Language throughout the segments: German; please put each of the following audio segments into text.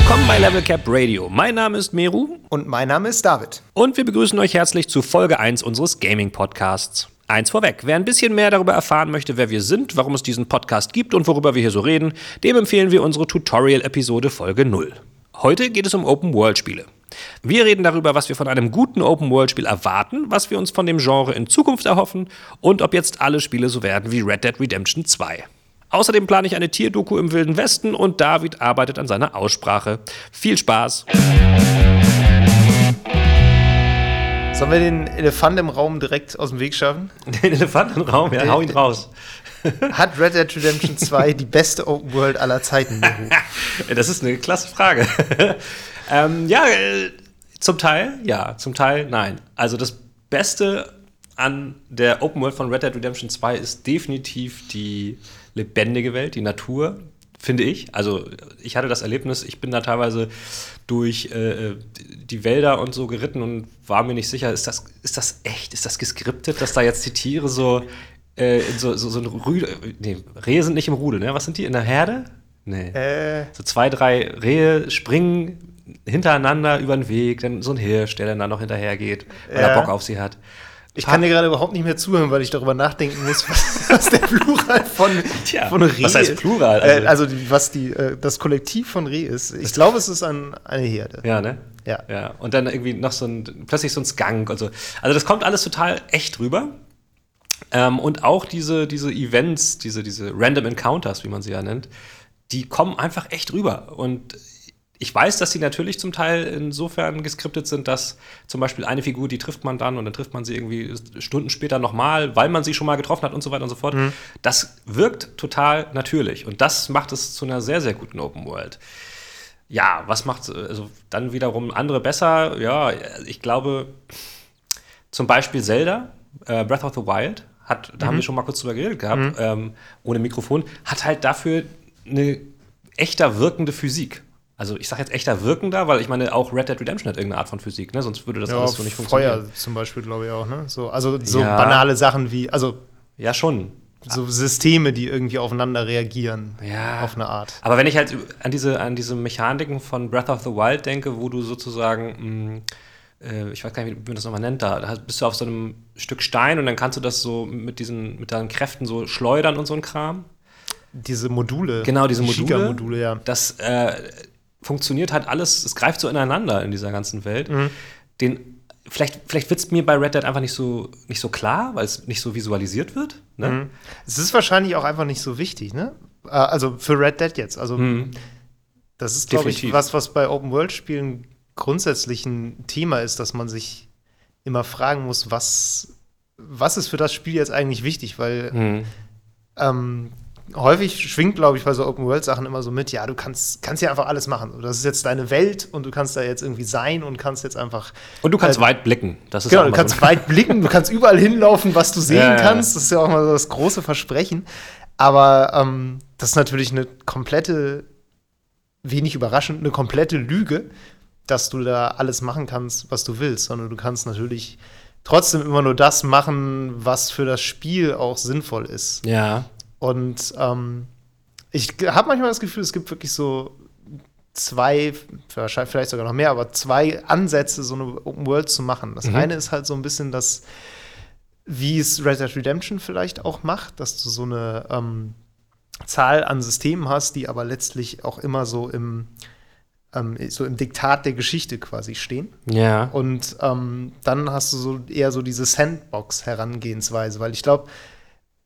Willkommen bei Level Cap Radio. Mein Name ist Meru Und mein Name ist David. und wir begrüßen euch herzlich zu Folge 1 unseres Gaming Podcasts. Eins vorweg, wer ein bisschen mehr darüber erfahren möchte, wer wir sind, warum es diesen Podcast gibt und worüber wir hier so reden, dem empfehlen wir unsere Tutorial-Episode Folge 0. Heute geht es um Open-World-Spiele. Wir reden darüber, was wir von einem guten Open-World-Spiel erwarten, was wir uns von dem Genre in Zukunft erhoffen und ob jetzt alle Spiele so werden wie Red Dead Redemption 2. Außerdem plane ich eine Tierdoku im Wilden Westen und David arbeitet an seiner Aussprache. Viel Spaß! Sollen wir den Elefant im Raum direkt aus dem Weg schaffen? Den Elefantenraum, ja, hau ihn raus. Hat Red Dead Redemption 2 die beste Open World aller Zeiten? Das ist eine klasse Frage. ähm, ja, äh, zum Teil, ja, zum Teil, nein. Also das Beste an der Open World von Red Dead Redemption 2 ist definitiv die lebendige Welt, die Natur, finde ich. Also ich hatte das Erlebnis, ich bin da teilweise durch äh, die Wälder und so geritten und war mir nicht sicher, ist das, ist das echt, ist das geskriptet, dass da jetzt die Tiere so äh, so, so, so ein Rudel, nee, Rehe sind nicht im Rudel, ne? Was sind die, in der Herde? Nee. äh, So zwei, drei Rehe springen hintereinander über den Weg, dann so ein Hirsch, der dann da noch hinterher geht, weil Ja. er Bock auf sie hat. Ich kann dir gerade überhaupt nicht mehr zuhören, weil ich darüber nachdenken muss, was, was der Plural von, Tja, von Reh was heißt Plural? Also, Also- äh, also die, was die, äh, das Kollektiv von Reh ist. Ich glaube, es ist ein, eine Herde. Ja, ne? Ja. Ja. Und dann irgendwie noch so ein, plötzlich so ein Skunk und so. Also das kommt alles total echt rüber. Ähm, und auch diese, diese Events, diese, diese Random Encounters, wie man sie ja nennt, die kommen einfach echt rüber. Und ich weiß, dass die natürlich zum Teil insofern geskriptet sind, dass zum Beispiel eine Figur, die trifft man dann und dann trifft man sie irgendwie Stunden später nochmal, weil man sie schon mal getroffen hat und so weiter und so fort. Das wirkt total natürlich. Und das macht es zu einer sehr, sehr guten Open World. Ja, was macht also dann wiederum andere besser? Ja, ich glaube, zum Beispiel Zelda, äh, Breath of the Wild, hat, da haben wir schon mal kurz drüber geredet gehabt, ähm, ohne Mikrofon, hat halt dafür eine echter wirkende Physik. Also ich sage jetzt echter wirkender, weil ich meine, auch Red Dead Redemption hat irgendeine Art von Physik, ne? sonst würde das Ja, alles so nicht funktionieren. Feuer zum Beispiel, glaube ich auch. Ne? So, also so Ja. banale Sachen wie, also Ja, schon. so Systeme, die irgendwie aufeinander reagieren. Ja. Auf eine Art. Aber wenn ich halt an diese, an diese Mechaniken von Breath of the Wild denke, wo du sozusagen, mh, äh, ich weiß gar nicht, wie man das nochmal nennt, da, bist du auf so einem Stück Stein und dann kannst du das so mit diesen, mit deinen Kräften so schleudern und so ein Kram. Diese Module. Genau, diese die Module. Giga-Module, ja. Das äh, funktioniert halt alles, es greift so ineinander in dieser ganzen Welt. Mhm. Den, vielleicht vielleicht wird es mir bei Red Dead einfach nicht so, nicht so klar, weil es nicht so visualisiert wird. Ne? Mhm. Es ist wahrscheinlich auch einfach nicht so wichtig, ne? Äh, Also für Red Dead jetzt. Also das ist, glaube ich, was, was bei Open-World-Spielen grundsätzlich ein Thema ist, dass man sich immer fragen muss, was, was ist für das Spiel jetzt eigentlich wichtig? Weil Mhm. ähm, häufig schwingt, glaube ich, bei so Open-World-Sachen immer so mit, ja, du kannst, kannst ja einfach alles machen. Das ist jetzt deine Welt und du kannst da jetzt irgendwie sein und kannst jetzt einfach Und du kannst Äh, weit blicken. Das ist Genau, du kannst so. weit blicken, du kannst überall hinlaufen, was du sehen ja. kannst. Das ist ja auch mal so das große Versprechen. Aber ähm, das ist natürlich eine komplette, wenig überraschend, eine komplette Lüge, dass du da alles machen kannst, was du willst, sondern du kannst natürlich trotzdem immer nur das machen, was für das Spiel auch sinnvoll ist. Ja. Und ähm, ich habe manchmal das Gefühl, es gibt wirklich so zwei, vielleicht sogar noch mehr, aber zwei Ansätze, so eine Open World zu machen. Das Mhm. eine ist halt so ein bisschen das, wie es Red Dead Redemption vielleicht auch macht, dass du so eine ähm, Zahl an Systemen hast, die aber letztlich auch immer so im, ähm, so im Diktat der Geschichte quasi stehen. Ja. Und ähm, dann hast du so eher so diese Sandbox-Herangehensweise, weil ich glaube,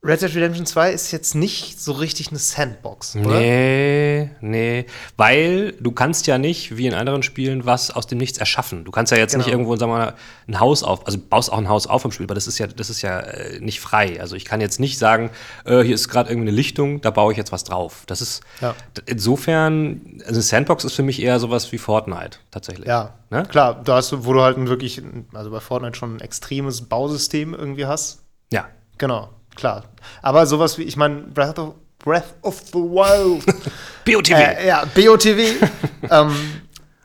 Red Dead Redemption 2 ist jetzt nicht so richtig eine Sandbox, oder? Nee, nee. Weil du kannst ja nicht, wie in anderen Spielen, was aus dem Nichts erschaffen. Du kannst ja jetzt nicht Genau. irgendwo, sagen wir mal, ein Haus auf, also baust auch ein Haus auf im Spiel, aber das ist ja, das ist ja äh, nicht frei. Also ich kann jetzt nicht sagen, äh, hier ist gerade irgendwie eine Lichtung, da baue ich jetzt was drauf. Das ist Ja. insofern, also Sandbox ist für mich eher sowas wie Fortnite, tatsächlich. Ja, Ne? klar, da hast du, wo du halt ein wirklich, also bei Fortnite schon ein extremes Bausystem irgendwie hast. Ja. Genau, klar. Aber sowas wie, ich meine, Breath of, Breath of the Wild BOTW. Äh, ja, BOTW, ähm,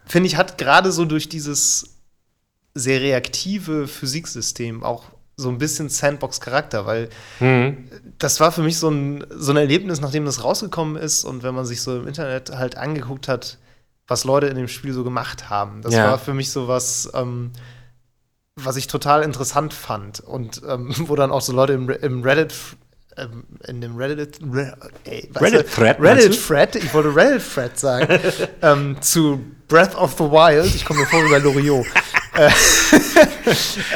finde ich, hat gerade so durch dieses sehr reaktive Physiksystem auch so ein bisschen Sandbox-Charakter, weil Mhm. das war für mich so ein, so ein Erlebnis, nachdem das rausgekommen ist und wenn man sich so im Internet halt angeguckt hat, was Leute in dem Spiel so gemacht haben. Das Ja. war für mich so was, ähm, was ich total interessant fand. Und ähm, wo dann auch so Leute im, im Reddit, ähm, in dem Reddit, Re, ey, Reddit-Thread, meinst Reddit? Thread, ich wollte Reddit Thread sagen, ähm, zu Breath of the Wild, ich komme mir vor wie bei Loriot, äh,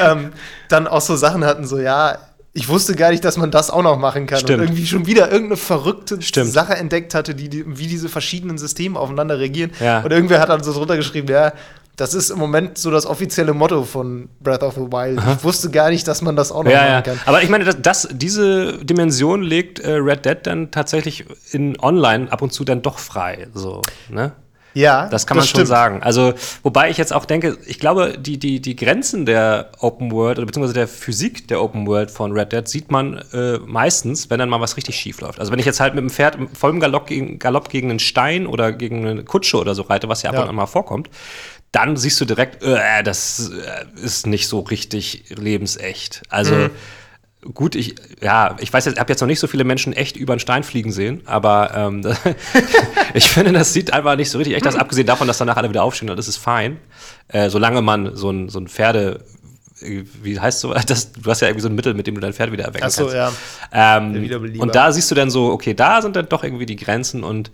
ähm, dann auch so Sachen hatten, so, ja, ich wusste gar nicht, dass man das auch noch machen kann. Stimmt. Und irgendwie schon wieder irgendeine verrückte Stimmt. Sache entdeckt hatte, die, die, wie diese verschiedenen Systeme aufeinander reagieren. Ja. Und irgendwer hat dann so drunter geschrieben, ja, das ist im Moment so das offizielle Motto von Breath of the Wild. Ich wusste gar nicht, dass man das auch noch Ja, machen ja. kann. Aber ich meine, das, das, diese Dimension legt äh, Red Dead dann tatsächlich in Online ab und zu dann doch frei. So, ne? Ja, Das kann man schon stimmt. sagen. Also, wobei ich jetzt auch denke, ich glaube, die, die, die Grenzen der Open World oder beziehungsweise der Physik der Open World von Red Dead sieht man äh, meistens, wenn dann mal was richtig schief läuft. Also, wenn ich jetzt halt mit dem Pferd im vollem Galopp gegen, Galopp gegen einen Stein oder gegen eine Kutsche oder so reite, was ja ab Ja. und an mal vorkommt, dann siehst du direkt, äh, das äh, ist nicht so richtig lebensecht. Also, Mhm. Gut, ich, ja, ich weiß jetzt, ich habe jetzt noch nicht so viele Menschen echt über einen Stein fliegen sehen, aber ähm, ich finde, das sieht einfach nicht so richtig echt aus, abgesehen davon, dass danach alle wieder aufstehen und das ist fein. Äh, solange man so ein, so ein Pferde, wie heißt so, das, du hast ja irgendwie so ein Mittel, mit dem du dein Pferd wieder erwecken Ach so, kannst. ja. Ähm, und da siehst du dann so, okay, da sind dann doch irgendwie die Grenzen und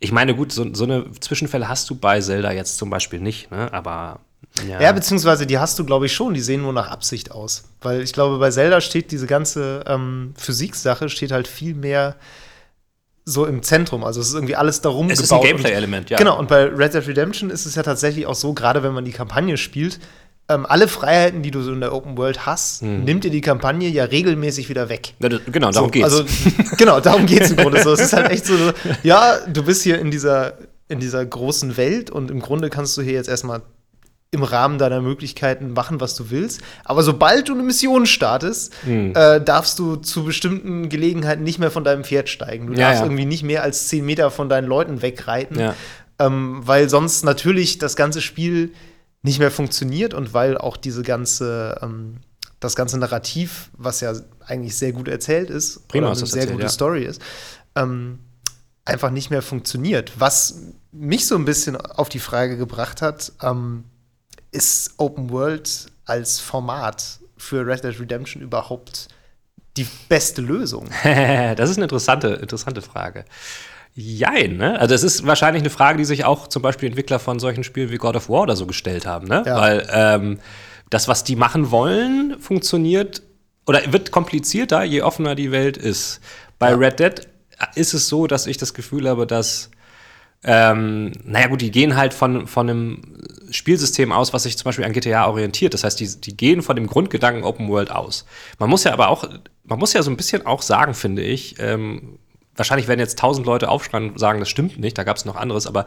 ich meine, gut, so, so eine Zwischenfälle hast du bei Zelda jetzt zum Beispiel nicht, ne? Aber ja. Ja, beziehungsweise die hast du, glaube ich, schon. Die sehen nur nach Absicht aus. Weil ich glaube, bei Zelda steht diese ganze ähm, Physiksache steht halt viel mehr so im Zentrum. Also es ist irgendwie alles darum es ist ein gebaut. Gameplay-Element, ja. Genau, und bei Red Dead Redemption ist es ja tatsächlich auch so, gerade wenn man die Kampagne spielt, ähm, alle Freiheiten, die du so in der Open World hast, nimmt dir die Kampagne ja regelmäßig wieder weg. Ja, das- Genau, darum so, geht's. Also, genau, darum geht's im Grunde. So, es ist halt echt so, so, ja, du bist hier in dieser, in dieser großen Welt und im Grunde kannst du hier jetzt erstmal im Rahmen deiner Möglichkeiten machen, was du willst. Aber sobald du eine Mission startest, Hm. äh, darfst du zu bestimmten Gelegenheiten nicht mehr von deinem Pferd steigen. Du Ja, darfst ja. irgendwie nicht mehr als 10 Meter von deinen Leuten wegreiten, Ja. ähm, weil sonst natürlich das ganze Spiel nicht mehr funktioniert und weil auch diese ganze, ähm, das ganze Narrativ, was ja eigentlich sehr gut erzählt ist, Prima ist eine sehr erzählt, gute ja. Story ist, ähm, einfach nicht mehr funktioniert. Was mich so ein bisschen auf die Frage gebracht hat, ähm, ist Open World als Format für Red Dead Redemption überhaupt die beste Lösung? das ist eine interessante, interessante Frage. Jein, ne? Also es ist wahrscheinlich eine Frage, die sich auch zum Beispiel Entwickler von solchen Spielen wie God of War oder so gestellt haben, ne? Ja. Weil ähm, das, was die machen wollen, funktioniert oder wird komplizierter, je offener die Welt ist. Bei Ja. Red Dead ist es so, dass ich das Gefühl habe, dass ähm, naja gut, die gehen halt von, von einem Spielsystem aus, was sich zum Beispiel an GTA orientiert. Das heißt, die, die gehen von dem Grundgedanken Open World aus. Man muss ja aber auch, man muss ja so ein bisschen auch sagen, finde ich, ähm, wahrscheinlich werden jetzt tausend Leute aufschreien und sagen, das stimmt nicht, da gab es noch anderes, aber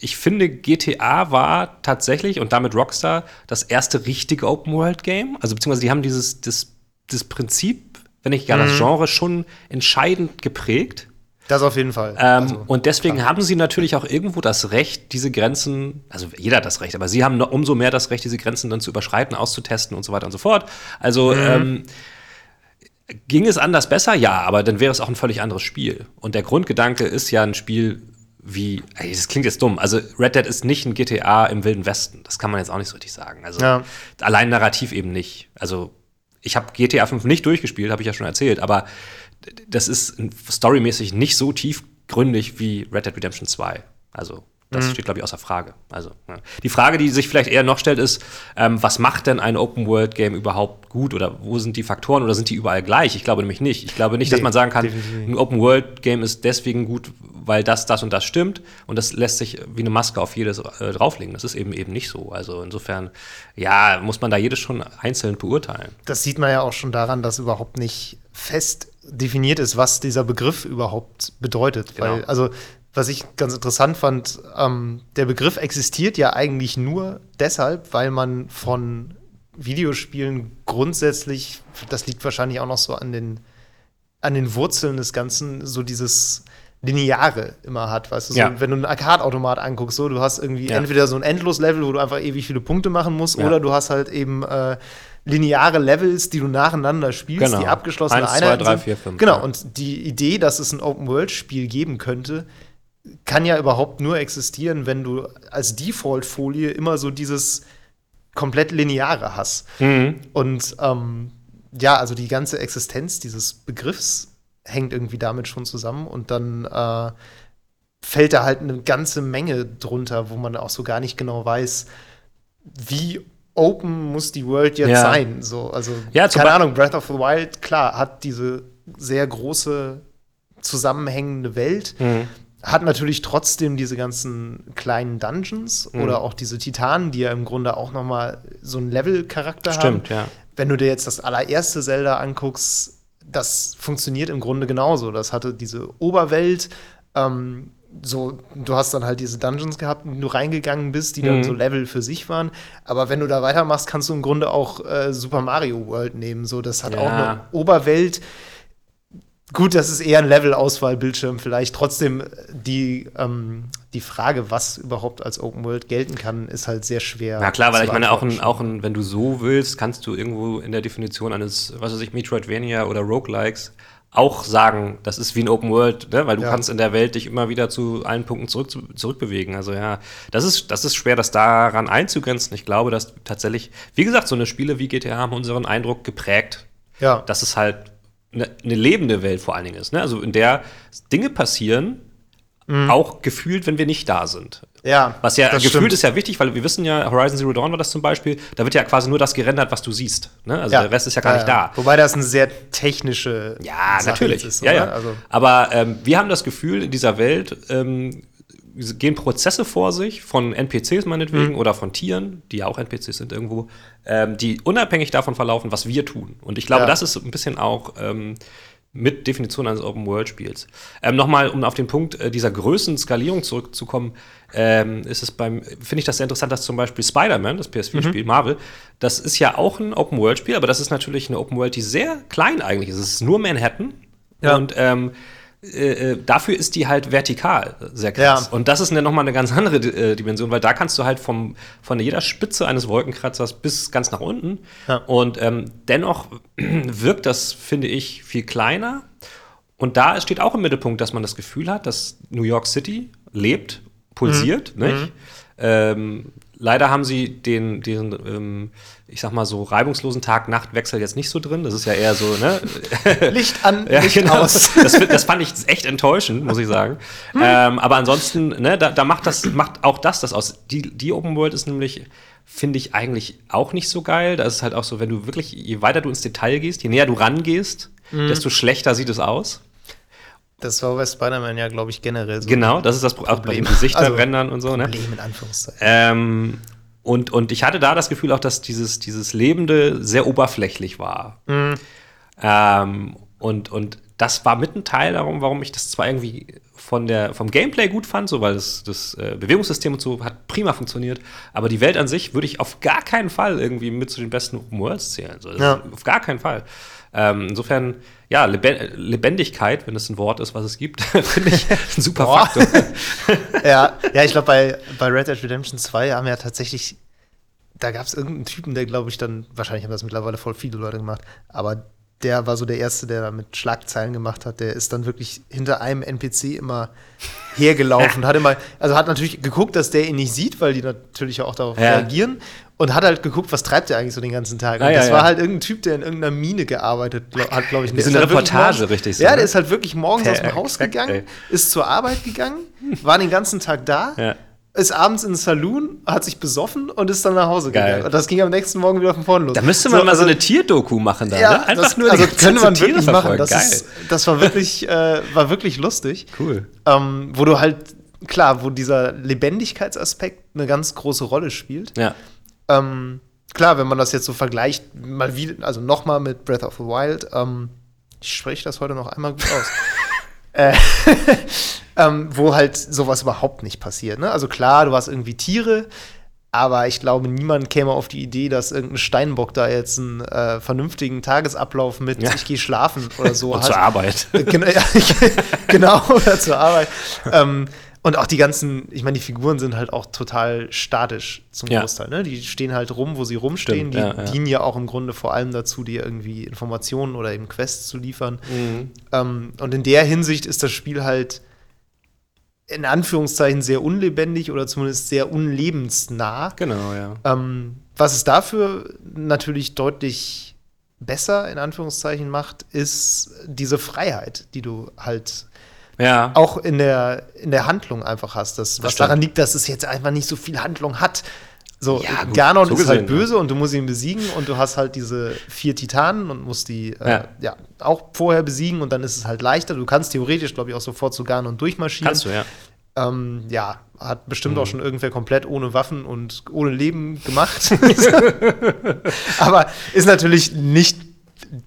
ich finde, GTA war tatsächlich und damit Rockstar das erste richtige Open World Game. Also beziehungsweise die haben dieses das, das Prinzip, wenn nicht gar das Genre, schon entscheidend geprägt. Das auf jeden Fall. Ähm, Also, und deswegen haben sie natürlich auch irgendwo das Recht, diese Grenzen, also jeder hat das Recht, aber sie haben umso mehr das Recht, diese Grenzen dann zu überschreiten, auszutesten und so weiter und so fort. Also ähm, ging es anders besser? Ja, aber dann wäre es auch ein völlig anderes Spiel. Und der Grundgedanke ist ja ein Spiel wie, ey, das klingt jetzt dumm, also Red Dead ist nicht ein GTA im Wilden Westen. Das kann man jetzt auch nicht so richtig sagen. Also Ja. allein narrativ eben nicht. Also ich habe GTA 5 nicht durchgespielt, habe ich ja schon erzählt, aber das ist storymäßig nicht so tiefgründig wie Red Dead Redemption 2. Also, das steht, glaube ich, außer Frage. Also, ja. Die Frage, die sich vielleicht eher noch stellt, ist, ähm, was macht denn ein Open-World-Game überhaupt gut oder wo sind die Faktoren oder sind die überall gleich? Ich glaube nämlich nicht. Ich glaube nicht, dass Nee, man sagen kann, definitiv ein Open-World-Game ist deswegen gut, weil das, das und das stimmt und das lässt sich wie eine Maske auf jedes äh, drauflegen. Das ist eben eben nicht so. Also insofern, ja, muss man da jedes schon einzeln beurteilen. das sieht man ja auch schon daran, dass überhaupt nicht fest definiert ist, was dieser Begriff überhaupt bedeutet. Genau. Weil, also, was ich ganz interessant fand, ähm, der Begriff existiert ja eigentlich nur deshalb, weil man von Videospielen grundsätzlich, das liegt wahrscheinlich auch noch so an den, an den Wurzeln des Ganzen, so dieses Lineare immer hat, weißt du, so, Ja. wenn du einen Arcade-Automat anguckst, so, du hast irgendwie Ja. entweder so ein Endlos-Level, wo du einfach ewig viele Punkte machen musst, Ja. oder du hast halt eben äh, lineare Levels, die du nacheinander spielst, Genau. die abgeschlossene Eins, zwei, Einheiten drei, sind. vier, fünf, Genau, und die Idee, dass es ein Open-World-Spiel geben könnte, kann ja überhaupt nur existieren, wenn du als Default-Folie immer so dieses komplett lineare hast. Mhm. Und ähm, ja, also die ganze Existenz dieses Begriffs hängt irgendwie damit schon zusammen und dann äh, fällt da halt eine ganze Menge drunter, wo man auch so gar nicht genau weiß, wie open muss die World jetzt Ja. sein. So, also Ja, keine Ahnung, Breath of the Wild, klar, hat diese sehr große zusammenhängende Welt, Mhm. Hat natürlich trotzdem diese ganzen kleinen Dungeons Mhm. oder auch diese Titanen, die ja im Grunde auch noch mal so einen Level-Charakter haben. Stimmt, ja. Wenn du dir jetzt das allererste Zelda anguckst, das funktioniert im Grunde genauso. Das hatte diese Oberwelt, ähm, so, du hast dann halt diese Dungeons gehabt, in die du reingegangen bist, die dann Mhm. so Level für sich waren. Aber wenn du da weitermachst, kannst du im Grunde auch äh, Super Mario World nehmen. So, das hat Ja. auch eine Oberwelt. Gut, das ist eher ein Level-Auswahl-Bildschirm vielleicht. Trotzdem, äh, die, ähm, die Frage, was überhaupt als Open World gelten kann, ist halt sehr schwer. Na klar, weil ich meine, auch, ein, auch ein, wenn du so willst, kannst du irgendwo in der Definition eines, was weiß ich, Metroidvania oder Roguelikes auch sagen, das ist wie ein Open World, ne? weil du Ja. kannst in der Welt dich immer wieder zu allen Punkten zurück, zurückbewegen. Also ja, das ist, das ist schwer, das daran einzugrenzen. Ich glaube, dass tatsächlich, wie gesagt, so eine Spiele wie GTA haben unseren Eindruck geprägt, Ja. dass es halt eine, eine lebende Welt vor allen Dingen ist. Ne? Also in der Dinge passieren, auch gefühlt, wenn wir nicht da sind. ja, Was ja gefühlt stimmt. ist ja wichtig, weil wir wissen ja, Horizon Zero Dawn war das zum Beispiel, da wird ja quasi nur das gerendert, was du siehst. Ne? Also Ja. der Rest ist ja gar nicht da. Wobei das eine sehr technische Ja, Sache natürlich. ist. ja, ja. Also, Aber ähm, wir haben das Gefühl, in dieser Welt ähm, gehen Prozesse vor sich, von NPCs Mhm. meinetwegen oder von Tieren, die ja auch NPCs sind irgendwo, ähm, die unabhängig davon verlaufen, was wir tun. Und ich glaube, Ja. das ist ein bisschen auch ähm, mit Definition eines Open-World-Spiels. Ähm, Nochmal, um auf den Punkt äh, dieser Größenskalierung zurückzukommen, ähm, ist es beim, finde ich das sehr interessant, dass zum Beispiel Spider-Man, das Mhm. PS4-Spiel Marvel, das ist ja auch ein Open-World-Spiel, aber das ist natürlich eine Open-World, die sehr klein eigentlich ist. Es ist nur Manhattan Ja. und ähm, äh, äh, dafür ist die halt vertikal sehr krass. Ja. Und das ist nochmal eine ganz andere äh, Dimension, weil da kannst du halt vom, von jeder Spitze eines Wolkenkratzers bis ganz nach unten. Ja. Und ähm, dennoch wirkt das, finde ich, viel kleiner. Und da steht auch im Mittelpunkt, dass man das Gefühl hat, dass New York City lebt, pulsiert, Mhm. nicht? Ähm, leider haben sie den, den ähm, ich sag mal so, reibungslosen Tag-Nacht-Wechsel jetzt nicht so drin. Das ist ja eher so, ne? Licht an, Ja, Licht genau. aus. Das, das fand ich echt enttäuschend, muss ich sagen. ähm, aber ansonsten, ne, da, da macht das, macht auch das das aus. Die, die Open World ist nämlich, finde ich eigentlich auch nicht so geil. Da ist es halt auch so, wenn du wirklich, je weiter du ins Detail gehst, je näher du rangehst, desto schlechter sieht es aus. Das war bei Spider-Man ja, glaube ich, generell so. Genau, das ist das Pro- auch bei den Problem. Gesichtern Also, rendern und so, ne? Problem in Anführungszeichen. Ähm, und, und ich hatte da das Gefühl auch, dass dieses, dieses Lebende sehr oberflächlich war. Ähm, und, und das war mit ein Teil darum, warum ich das zwar irgendwie von der, vom Gameplay gut fand, so weil das, das äh, Bewegungssystem und so hat prima funktioniert, aber die Welt an sich würde ich auf gar keinen Fall irgendwie mit zu den besten Open Worlds zählen. So, das Ja. Auf gar keinen Fall. Ähm, insofern, ja, Lebe Lebendigkeit, wenn es ein Wort ist, was es gibt, finde ich ein super. Faktor. ja, ja, ich glaube, bei, bei Red Dead Redemption 2 haben ja tatsächlich, da gab es irgendeinen Typen, der, glaube ich, dann, wahrscheinlich haben das mittlerweile voll viele Leute gemacht, aber der war so der Erste, der da mit Schlagzeilen gemacht hat. Der ist dann wirklich hinter einem NPC immer hergelaufen, hat immer, also hat natürlich geguckt, dass der ihn nicht sieht, weil die natürlich auch darauf Ja. reagieren und hat halt geguckt, was treibt der eigentlich so den ganzen Tag. Und Ah, ja, das ja. war halt irgendein Typ, der in irgendeiner Mine gearbeitet hat, glaube ich. So ist eine halt Reportage, morgens- richtig so, Ja, ne? der ist halt wirklich morgens aus dem Haus gegangen, ist zur Arbeit gegangen, war den ganzen Tag da. Ist abends in den Saloon, hat sich besoffen und ist dann nach Hause Geil. gegangen. Und das ging am nächsten Morgen wieder von vorne los. Da müsste man mal so also- eine Tierdoku machen da, ja, ne? Einfach das, nur also könnte man Zeit Tiere wirklich machen. Das, ist, das war wirklich, äh, war wirklich lustig. Cool. Ähm, wo du halt, klar, wo dieser Lebendigkeitsaspekt eine ganz große Rolle spielt. Ja. Ähm, klar, wenn man das jetzt so vergleicht, mal wieder, also nochmal mit Breath of the Wild, ähm, ich spreche das heute noch einmal gut aus. äh, ähm, wo halt sowas überhaupt nicht passiert. Ne? Also klar, du hast irgendwie Tiere, aber ich glaube, niemand käme auf die Idee, dass irgendein Steinbock da jetzt einen äh, vernünftigen Tagesablauf mit Ja. ich gehe schlafen oder so hat. zur Arbeit. Genau, ja, genau, oder zur Arbeit. ähm, und auch die ganzen, ich meine, die Figuren sind halt auch total statisch zum Ja. Großteil. Ne? Die stehen halt rum, wo sie rumstehen. Stimmt, die ja. dienen ja auch im Grunde vor allem dazu, dir irgendwie Informationen oder eben Quests zu liefern. Mhm. Ähm, und in der Hinsicht ist das Spiel halt in Anführungszeichen sehr unlebendig oder zumindest sehr unlebensnah. Genau, ja. Ähm, was es dafür natürlich deutlich besser in Anführungszeichen macht, ist diese Freiheit, die du halt Ja. auch in der, in der Handlung einfach hast. Das, was stimmt. daran liegt, dass es jetzt einfach nicht so viel Handlung hat. So, Ja, gut, Ganon so ist halt gesehen, ja. böse und du musst ihn besiegen und du hast halt diese vier Titanen und musst die äh, Ja. ja. auch vorher besiegen und dann ist es halt leichter. Du kannst theoretisch, glaube ich, auch sofort zu Ganon durchmarschieren. Kannst du, ja. Ähm, ja, hat bestimmt Mhm. auch schon irgendwer komplett ohne Waffen und ohne Leben gemacht. aber ist natürlich nicht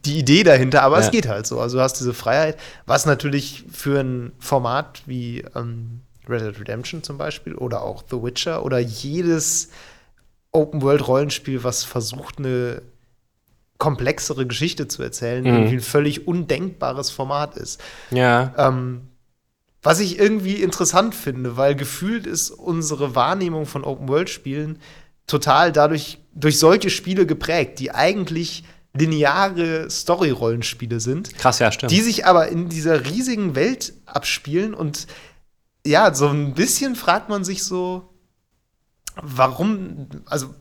die Idee dahinter, aber Ja. es geht halt so. Also du hast diese Freiheit, was natürlich für ein Format wie ähm, Red Dead Redemption zum Beispiel oder auch The Witcher oder jedes Open-World-Rollenspiel, was versucht, eine komplexere Geschichte zu erzählen, Mhm. irgendwie ein völlig undenkbares Format ist. Ja. Ähm, was ich irgendwie interessant finde, weil gefühlt ist unsere Wahrnehmung von Open-World-Spielen total dadurch durch solche Spiele geprägt, die eigentlich lineare Story-Rollenspiele sind, Krass, ja, stimmt. die sich aber in dieser riesigen Welt abspielen und ja, so ein bisschen fragt man sich so, warum, also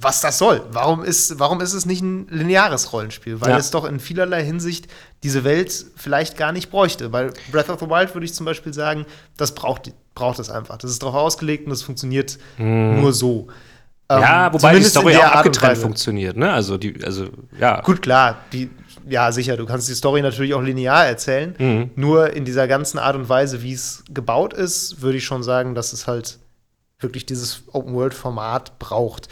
was das soll. Warum ist, warum ist es nicht ein lineares Rollenspiel? Weil Ja. es doch in vielerlei Hinsicht diese Welt vielleicht gar nicht bräuchte. Bei Breath of the Wild würde ich zum Beispiel sagen, das braucht, braucht es einfach. Das ist darauf ausgelegt und das funktioniert nur so. Ja, Ähm, wobei die Story auch abgetrennt funktioniert, ne? Also, die, also, ja. Gut, klar, die, ja, sicher, du kannst die Story natürlich auch linear erzählen. Mhm. Nur in dieser ganzen Art und Weise, wie es gebaut ist, würde ich schon sagen, dass es halt wirklich dieses Open-World-Format braucht.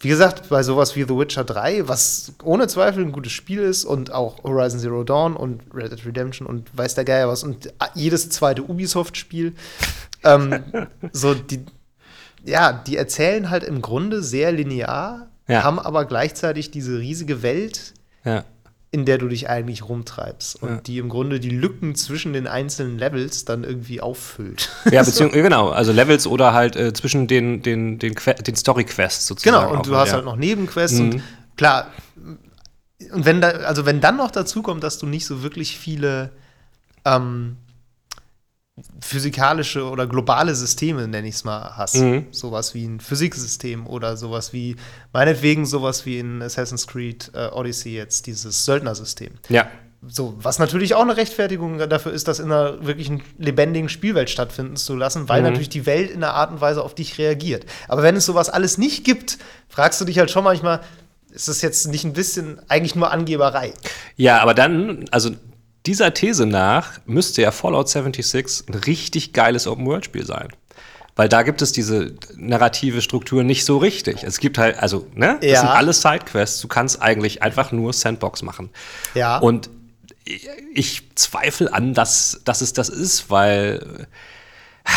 Wie gesagt, bei sowas wie The Witcher 3, was ohne Zweifel ein gutes Spiel ist und auch Horizon Zero Dawn und Red Dead Redemption und weiß der Geier was und jedes zweite Ubisoft-Spiel, ähm, so die, ja, die erzählen halt im Grunde sehr linear, Ja. haben aber gleichzeitig diese riesige Welt, ja. In der du dich eigentlich rumtreibst und Ja. die im Grunde die Lücken zwischen den einzelnen Levels dann irgendwie auffüllt. Ja, beziehungsweise, genau, also Levels oder halt äh, zwischen den, den, den, Que- den Story-Quests sozusagen. Genau, und auch, du hast ja. halt noch Nebenquests Mhm. und klar, und wenn da, also wenn dann noch dazu kommt, dass du nicht so wirklich viele ähm, physikalische oder globale Systeme, nenne ich es mal, hast. Mhm. Sowas wie ein Physiksystem oder sowas wie, meinetwegen sowas wie in Assassin's Creed äh, Odyssey jetzt, dieses Söldnersystem. Ja, So, was natürlich auch eine Rechtfertigung dafür ist, das in einer wirklichen lebendigen Spielwelt stattfinden zu lassen, weil Mhm. natürlich die Welt in einer Art und Weise auf dich reagiert. Aber wenn es sowas alles nicht gibt, fragst du dich halt schon manchmal, ist das jetzt nicht ein bisschen eigentlich nur Angeberei? Ja, aber dann, also dieser These nach, müsste ja Fallout 76 ein richtig geiles Open-World-Spiel sein. Weil da gibt es diese narrative Struktur nicht so richtig. Es gibt halt, also, ne? Das Ja. sind alles Sidequests. Du kannst eigentlich einfach nur Sandbox machen. Ja. Und ich- ich zweifle an, dass, dass es das ist, weil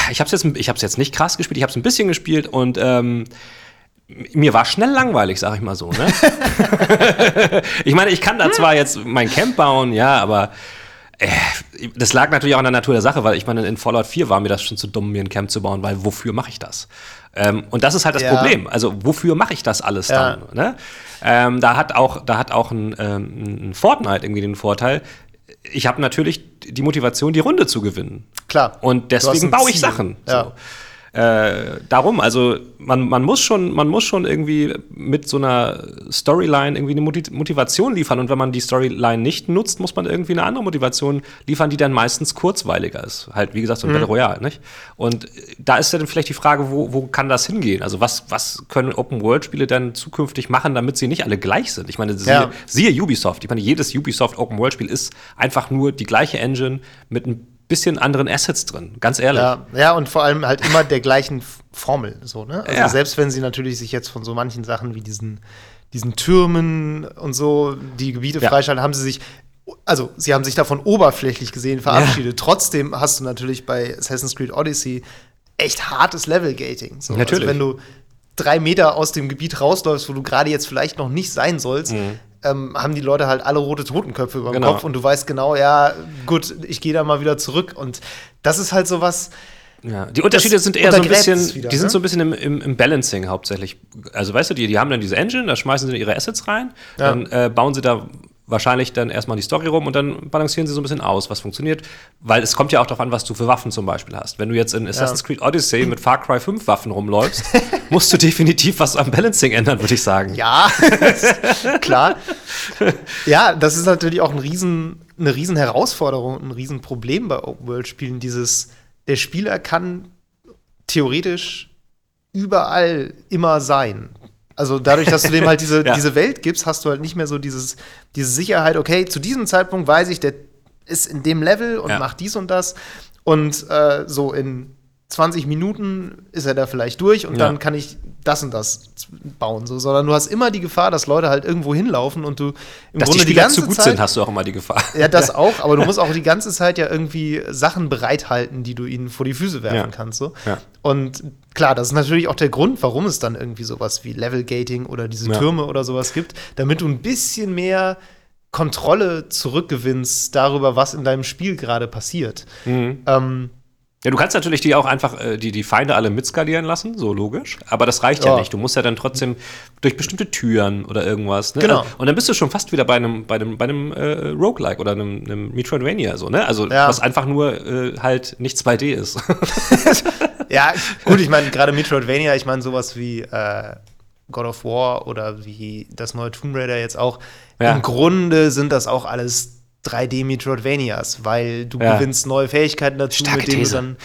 ich habe es jetzt, ich hab's jetzt nicht krass gespielt, ich habe es ein bisschen gespielt und ähm, mir war schnell langweilig, sag ich mal so. Ne? ich meine, ich kann da zwar jetzt mein Camp bauen, ja, aber äh, das lag natürlich auch an der Natur der Sache, weil ich meine, in Fallout 4 war mir das schon zu dumm, mir ein Camp zu bauen, weil wofür mache ich das? Ähm, und das ist halt das Ja. Problem. Also wofür mache ich das alles Ja. dann? Ne? Ähm, da hat auch, da hat auch ein, ähm, ein Fortnite irgendwie den Vorteil. Ich habe natürlich die Motivation, die Runde zu gewinnen. Klar. Und deswegen baue ich. Sachen. Ja. So. Äh, darum, also man, man, muss schon, man muss schon irgendwie mit so einer Storyline irgendwie eine Moti- Motivation liefern. Und wenn man die Storyline nicht nutzt, muss man irgendwie eine andere Motivation liefern, die dann meistens kurzweiliger ist. Halt, wie gesagt, so ein Mhm. Battle Royale, nicht? Und da ist ja dann vielleicht die Frage, wo, wo kann das hingehen? Also was, was können Open-World-Spiele dann zukünftig machen, damit sie nicht alle gleich sind? Ich meine, siehe, Ja. siehe Ubisoft. Ich meine, jedes Ubisoft Open-World-Spiel ist einfach nur die gleiche Engine mit ein bisschen anderen Assets drin. Ganz ehrlich. Ja, ja, und vor allem halt immer der gleichen Formel, so, ne? Also Ja. selbst wenn sie natürlich sich jetzt von so manchen Sachen wie diesen, diesen Türmen und so die Gebiete Ja. freischalten, haben sie sich, also sie haben sich davon oberflächlich gesehen verabschiedet. Trotzdem hast du natürlich bei Assassin's Creed Odyssey echt hartes Level-Gating. So. Natürlich. Also wenn du drei Meter aus dem Gebiet rausläufst, wo du gerade jetzt vielleicht noch nicht sein sollst, ähm, haben die Leute halt alle rote Totenköpfe über dem. Genau. Kopf und du weißt genau, ja, gut, ich gehe da mal wieder zurück. Und das ist halt so was, Ja, die Unterschiede Das sind eher so ein bisschen, wieder, die sind ne? so ein bisschen im, im, im Balancing hauptsächlich. Also weißt du, die, die haben dann diese Engine, da schmeißen sie ihre Assets rein, Ja. dann äh, bauen sie da wahrscheinlich dann erstmal die Story rum und dann balancieren sie so ein bisschen aus, was funktioniert. Weil es kommt ja auch darauf an, was du für Waffen zum Beispiel hast. Wenn du jetzt in Assassin's Creed Odyssey mit Far Cry 5 Waffen rumläufst, musst du definitiv was am Balancing ändern, würde ich sagen. Ja, klar. Ja, das ist natürlich auch ein riesen, eine riesen Herausforderung, ein riesen Problem bei Open-World-Spielen. Dieses, der Spieler kann theoretisch überall immer sein. Also dadurch, dass du dem halt diese, Ja. diese Welt gibst, hast du halt nicht mehr so dieses, diese Sicherheit, okay, zu diesem Zeitpunkt weiß ich, der ist in dem Level und Ja. macht dies und das. Und äh, so in 20 Minuten ist er da vielleicht durch und Ja. dann kann ich das und das bauen. So, sondern du hast immer die Gefahr, dass Leute halt irgendwo hinlaufen und du im Dass die Grunde die, Spieler ganze zu gut Zeit, sind, hast du auch immer die Gefahr. ja, das auch, aber du musst auch die ganze Zeit ja irgendwie Sachen bereithalten, die du ihnen vor die Füße werfen Ja. kannst. So. Ja. Und klar, das ist natürlich auch der Grund, warum es dann irgendwie sowas wie Level-Gating oder diese Ja. Türme oder sowas gibt, damit du ein bisschen mehr Kontrolle zurückgewinnst darüber, was in deinem Spiel gerade passiert. Mhm. Ähm, Ja, du kannst natürlich die auch einfach äh, die, die Feinde alle mitskalieren lassen, so logisch. Aber das reicht ja, Ja. nicht. Du musst ja dann trotzdem durch bestimmte Türen oder irgendwas. Ne? Genau. Also, Und dann bist du schon fast wieder bei einem, bei einem, bei einem äh, Roguelike oder einem, einem Metroidvania, so, ne? Also, Ja. was einfach nur äh, halt nicht 2D ist. ja, gut, ich meine, gerade Metroidvania, ich meine, sowas wie äh, God of War oder wie das neue Tomb Raider jetzt auch. Ja. Im Grunde sind das auch alles 3D Metroidvanias, weil du Ja. gewinnst neue Fähigkeiten dazu, Starke mit denen These. du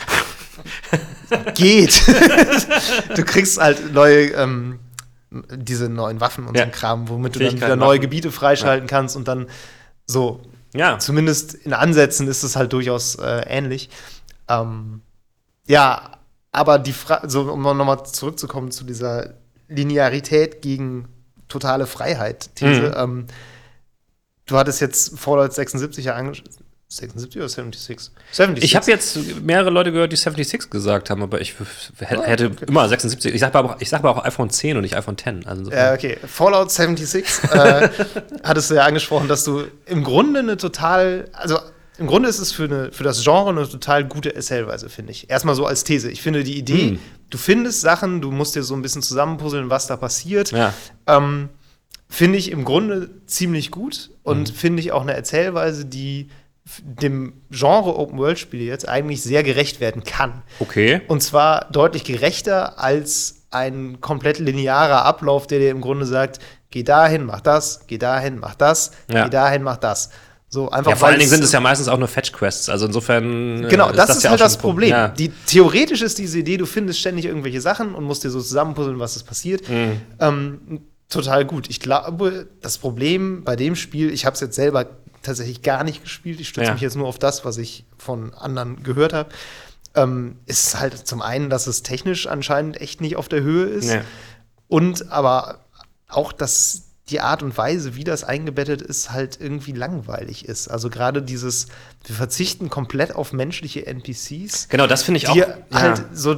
dann geht. du kriegst halt neue ähm, diese neuen Waffen und Ja. so Kram, womit du dann wieder neue Waffen. Gebiete freischalten kannst und dann so ja. Zumindest in Ansätzen ist es halt durchaus äh, ähnlich. Ähm, ja, aber die Frage, so, um nochmal zurückzukommen zu dieser Linearität gegen totale Freiheit-These. Mhm. Ähm, du hattest jetzt Fallout 76 ja angeschaut. 76 oder 76? 76. Ich habe jetzt mehrere Leute gehört, die 76 gesagt haben, aber ich Ah, hätte immer 76. Ich sage aber, auch- ich sag aber auch iPhone 10 und nicht iPhone 10. Also Ja, okay. Fallout 76 äh, hattest du ja angesprochen, dass du im Grunde eine total, also im Grunde ist es für, eine, für das Genre eine total gute Erzählweise, finde ich. Erstmal so als These. Ich finde die Idee, Hm. du findest Sachen, du musst dir so ein bisschen zusammenpuzzeln, was da passiert. Ja. Ähm, finde ich im Grunde ziemlich gut und Mhm. finde ich auch eine Erzählweise, die dem Genre Open-World-Spiele jetzt eigentlich sehr gerecht werden kann. Okay. Und zwar deutlich gerechter als ein komplett linearer Ablauf, der dir im Grunde sagt, geh dahin, mach das, geh dahin, mach das, Ja. geh dahin, mach das. So einfach Ja, vor allen Dingen sind es ja meistens auch nur Fetch-Quests. Also insofern. äh, Genau, das, ist ja halt das. Problem. Ja. Die, theoretisch ist diese Idee, du findest ständig irgendwelche Sachen und musst dir so zusammenpuzzeln, was ist passiert. Mhm. Ähm, total gut. Ich glaube, das Problem bei dem Spiel, ich habe es jetzt selber tatsächlich gar nicht gespielt, ich stütze Ja. mich jetzt nur auf das, was ich von anderen gehört habe, ähm, ist halt zum einen, dass es technisch anscheinend echt nicht auf der Höhe ist. Ja. Und aber auch, dass die Art und Weise, wie das eingebettet ist, halt irgendwie langweilig ist. Also gerade dieses, wir verzichten komplett auf menschliche NPCs, Genau, das finde ich auch. die ja. halt so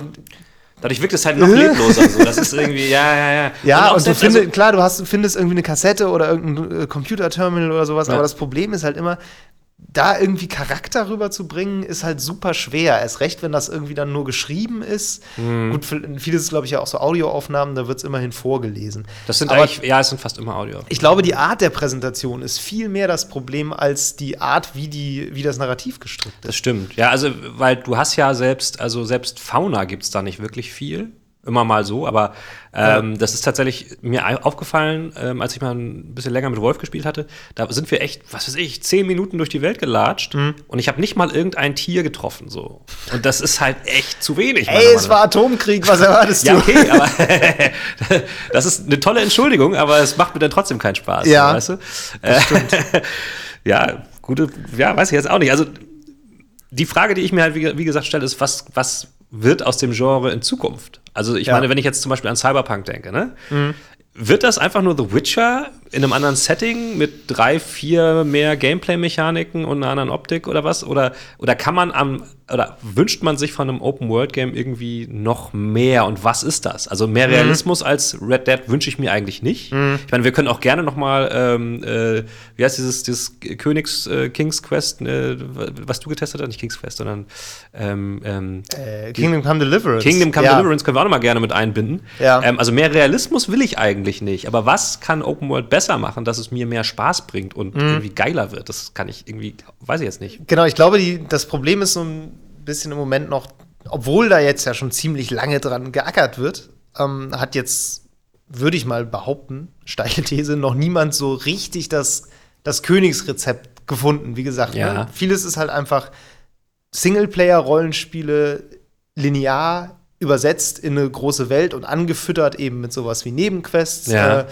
Dadurch wirkt es halt noch lebloser. So. Das ist irgendwie, ja, ja, ja. Ja, auch und, du findest, also- klar, du hast, findest irgendwie eine Kassette oder irgendein äh, Computerterminal oder sowas, Ja. aber das Problem ist halt immer, da irgendwie Charakter rüberzubringen, ist halt super schwer. Erst recht, wenn das irgendwie dann nur geschrieben ist. Mhm. Gut, viel- vieles ist, glaube ich, ja auch so Audioaufnahmen, da wird es immerhin vorgelesen. das sind aber eigentlich, ja, es sind fast immer Audio. ich glaube, die Art der Präsentation ist viel mehr das Problem als die Art, wie, die, wie das Narrativ gestrickt ist. Das stimmt. Ja, also, weil du hast ja selbst, also selbst Fauna gibt es da nicht wirklich viel. Immer mal so, aber ähm, das ist tatsächlich mir au- aufgefallen, ähm, als ich mal ein bisschen länger mit Wolf gespielt hatte. Da sind wir echt, was weiß ich, zehn Minuten durch die Welt gelatscht Mhm. und ich habe nicht mal irgendein Tier getroffen. So. Und das ist halt echt zu wenig. Ey, es war Atomkrieg, was erwartest Ja, du? okay, aber das ist eine tolle Entschuldigung, aber es macht mir dann trotzdem keinen Spaß. Ja, weißt du? Ja, gute, ja, weiß ich jetzt auch nicht. Also die Frage, die ich mir halt, wie, wie gesagt, stelle, ist, was, was wird aus dem Genre in Zukunft? Also ich Ja. meine, wenn ich jetzt zum Beispiel an Cyberpunk denke, ne? Wird das einfach nur The Witcher in einem anderen Setting mit drei, vier mehr Gameplay-Mechaniken und einer anderen Optik oder was? Oder, oder kann man am, oder wünscht man sich von einem Open-World-Game irgendwie noch mehr? Und was ist das? Also mehr Realismus als Red Dead wünsche ich mir eigentlich nicht. Ich meine, wir können auch gerne noch mal, ähm, äh, wie heißt dieses, dieses Königs äh, King's Quest, äh, was du getestet hast, nicht King's Quest, sondern ähm, ähm, Äh, Kingdom Come Deliverance. Kingdom Come ja. Deliverance können wir auch noch mal gerne mit einbinden. Ja. Ähm, also mehr Realismus will ich eigentlich nicht. Aber was kann Open World besser machen, dass es mir mehr Spaß bringt und Mhm. irgendwie geiler wird? Das kann ich irgendwie, weiß ich jetzt nicht. Genau, ich glaube, die, das Problem ist so ein bisschen im Moment noch, obwohl da jetzt ja schon ziemlich lange dran geackert wird, ähm, hat jetzt, würde ich mal behaupten, steile These, noch niemand so richtig das, das Königsrezept gefunden. Wie gesagt, Ja. ne? vieles ist halt einfach Singleplayer-Rollenspiele linear übersetzt in eine große Welt und angefüttert eben mit sowas wie Nebenquests. Ja. Äh,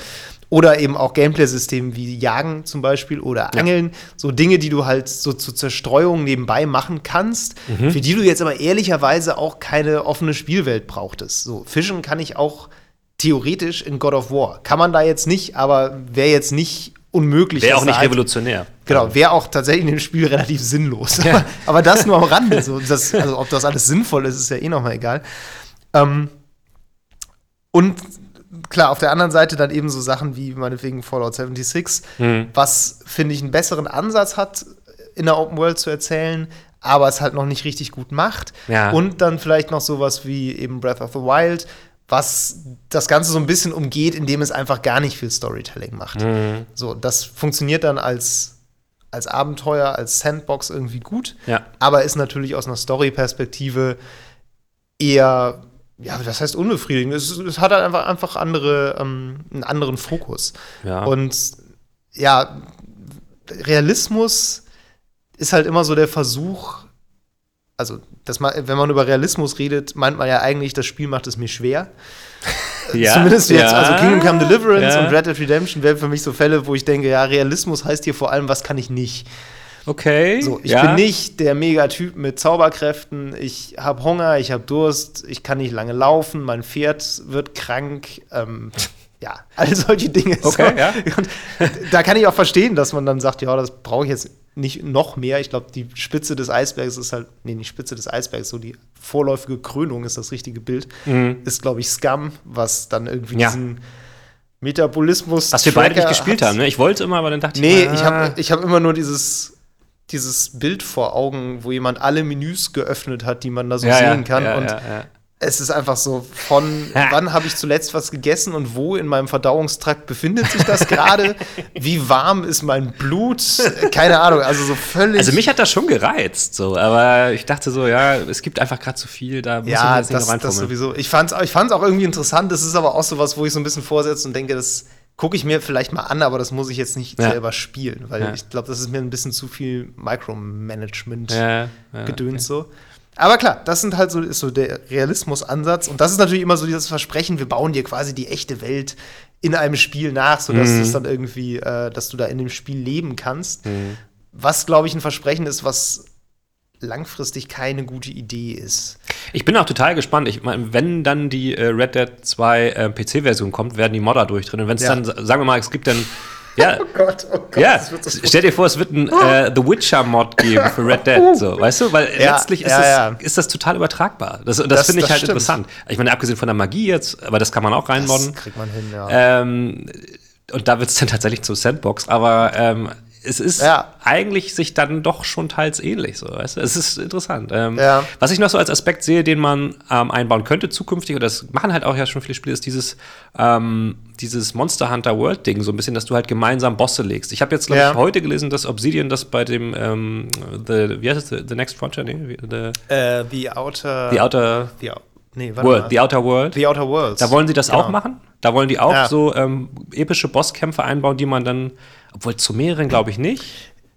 oder eben auch Gameplay-Systeme wie Jagen zum Beispiel oder Ja. Angeln. So Dinge, die du halt so zur Zerstreuung nebenbei machen kannst, für die du jetzt aber ehrlicherweise auch keine offene Spielwelt brauchtest. So, Fischen kann ich auch theoretisch in God of War. Kann man da jetzt nicht, aber wäre jetzt nicht unmöglich. Wäre auch nicht revolutionär. Genau, wäre auch tatsächlich in dem Spiel relativ sinnlos. Aber, aber das nur am Rande. So, das, also, ob das alles sinnvoll ist, ist ja eh nochmal egal. Ähm, und klar, auf der anderen Seite dann eben so Sachen wie meinetwegen Fallout 76, Mhm. was, finde ich, einen besseren Ansatz hat, in der Open World zu erzählen, aber es halt noch nicht richtig gut macht. Ja. Und dann vielleicht noch sowas wie eben Breath of the Wild, was das Ganze so ein bisschen umgeht, indem es einfach gar nicht viel Storytelling macht. Mhm. So, das funktioniert dann als, als Abenteuer, als Sandbox irgendwie gut, Ja. aber ist natürlich aus einer Story-Perspektive eher, ja, das heißt unbefriedigend. Es, es hat halt einfach, einfach andere, ähm, einen anderen Fokus. Ja. Und ja, Realismus ist halt immer so der Versuch, also das, ma- wenn man über Realismus redet, meint man ja eigentlich, das Spiel macht es mir schwer. ja. Zumindest jetzt, ja. also Kingdom Come Deliverance Ja. und Red Dead Redemption wären für mich so Fälle, wo ich denke, ja, Realismus heißt hier vor allem, was kann ich nicht. Okay. So, ich ja. bin nicht der Megatyp mit Zauberkräften, ich habe Hunger, ich habe Durst, ich kann nicht lange laufen, mein Pferd wird krank, ähm, ja, all solche Dinge. Okay, so. ja. Und da kann ich auch verstehen, dass man dann sagt, ja, das brauche ich jetzt nicht noch mehr. Ich glaube, die Spitze des Eisbergs ist halt, nee, nicht Spitze des Eisbergs, so die vorläufige Krönung ist das richtige Bild, ist, glaube ich, Scum, was dann irgendwie Ja. diesen Metabolismus. Was wir beide nicht gespielt hat. haben, ne? Ich wollte immer, aber dann dachte Nee, ich, ich ah. habe ich hab immer nur dieses, dieses Bild vor Augen, wo jemand alle Menüs geöffnet hat, die man da so ja, sehen kann. Ja, und ja, es ist einfach so von, wann habe ich zuletzt was gegessen und wo in meinem Verdauungstrakt befindet sich das gerade? Wie warm ist mein Blut? Keine Ahnung, also so völlig. Also mich hat das schon gereizt, so, aber ich dachte so, ja, es gibt einfach gerade zu viel, da muss ja, jetzt nicht das, noch das sowieso. Ich fand's, ich fand's auch irgendwie interessant. Das ist aber auch so was, wo ich so ein bisschen vorsetze und denke, das gucke ich mir vielleicht mal an, aber das muss ich jetzt nicht Ja. selber spielen, weil Ja. ich glaube, das ist mir ein bisschen zu viel Micromanagement. Ja, Gedöns so. Aber klar, das sind halt so, ist so der Realismusansatz. Und das ist natürlich immer so dieses Versprechen, wir bauen dir quasi die echte Welt in einem Spiel nach, sodass Mhm. es dann irgendwie, äh, dass du da in dem Spiel leben kannst. Mhm. Was, glaube ich, ein Versprechen ist, was langfristig keine gute Idee ist. Ich bin auch total gespannt. Ich meine, wenn dann die äh, Red Dead 2 äh, PC-Version kommt, werden die Modder durchdrehen. Und wenn es Ja. dann, sagen wir mal, es gibt dann. Ja, Gott, oh Gott, ja. so stell dir vor, es wird ein äh, The Witcher-Mod geben für Red Dead, so, weißt du? Weil Ja, letztlich ist, ja, das, ist das total übertragbar. Das, das, Das- finde ich das halt stimmt. interessant. Ich meine, abgesehen von der Magie jetzt, aber das kann man auch reinmodden. Das kriegt man hin, ja. Ähm, und da wird es dann tatsächlich zur Sandbox. Aber ähm, es ist Ja. eigentlich sich dann doch schon teils ähnlich. So, weißt du? Es ist interessant. Ähm, Ja. Was ich noch so als Aspekt sehe, den man ähm, einbauen könnte zukünftig, und das machen halt auch ja schon viele Spiele, ist dieses, ähm, dieses Monster Hunter World Ding, so ein bisschen, dass du halt gemeinsam Bosse legst. Ich habe jetzt, glaube Ja. ich, heute gelesen, dass Obsidian das bei dem, ähm, the, wie heißt es, the, Next Frontier? Nee, the, Äh, The Outer. the Outer The, nee, World. mal. The Outer World. The Outer Worlds. Da wollen sie das Genau. auch machen. Da wollen die auch Ja. so ähm, epische Bosskämpfe einbauen, die man dann, obwohl zu mehreren glaube ich nicht.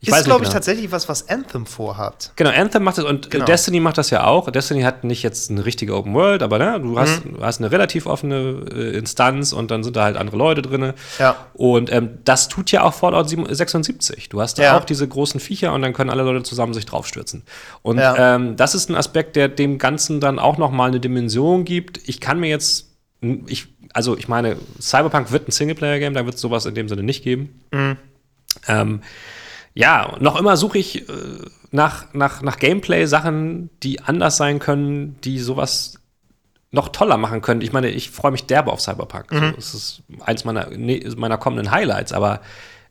Ich ist, glaube ich, genau. tatsächlich was, was Anthem vorhat. Genau, Anthem macht das und Genau. Destiny macht das ja auch. Destiny hat nicht jetzt eine richtige Open World, aber ne, du hast, Mhm. hast eine relativ offene äh, Instanz und dann sind da halt andere Leute drin. Ja. Und ähm, das tut ja auch Fallout 7 76. Du hast da Ja. auch diese großen Viecher und dann können alle Leute zusammen sich draufstürzen. Und Ja. ähm, das ist ein Aspekt, der dem Ganzen dann auch noch mal eine Dimension gibt. Ich kann mir jetzt, ich, also ich meine, Cyberpunk wird ein Singleplayer-Game, da wird es sowas in dem Sinne nicht geben. Mhm. Ähm, ja, noch immer suche ich äh, nach, nach, nach Gameplay-Sachen, die anders sein können, die sowas noch toller machen können. Ich meine, ich freue mich derbe auf Cyberpunk. Mhm. So, es ist eins meiner, nee, meiner kommenden Highlights, aber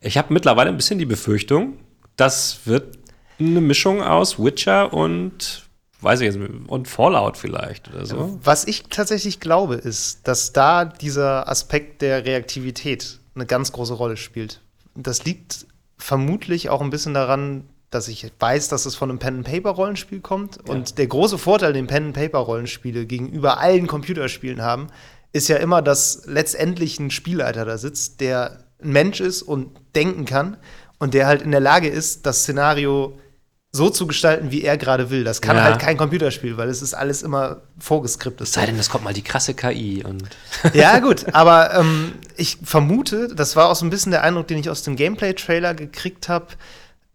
ich habe mittlerweile ein bisschen die Befürchtung, das wird eine Mischung aus Witcher und weiß ich jetzt, und Fallout vielleicht oder so. Was ich tatsächlich glaube, ist, dass da dieser Aspekt der Reaktivität eine ganz große Rolle spielt. Das liegt vermutlich auch ein bisschen daran, dass ich weiß, dass es von einem Pen-and-Paper-Rollenspiel kommt. Ja. Und der große Vorteil, den Pen-and-Paper-Rollenspiele gegenüber allen Computerspielen haben, ist ja immer, dass letztendlich ein Spielleiter da sitzt, der ein Mensch ist und denken kann und der halt in der Lage ist, das Szenario so zu gestalten, wie er gerade will. Das kann ja. halt kein Computerspiel, weil es ist alles immer vorgeskriptet. Es sei denn, es kommt mal die krasse KI und. ja, gut, aber ähm, ich vermute, das war auch so ein bisschen der Eindruck, den ich aus dem Gameplay-Trailer gekriegt habe,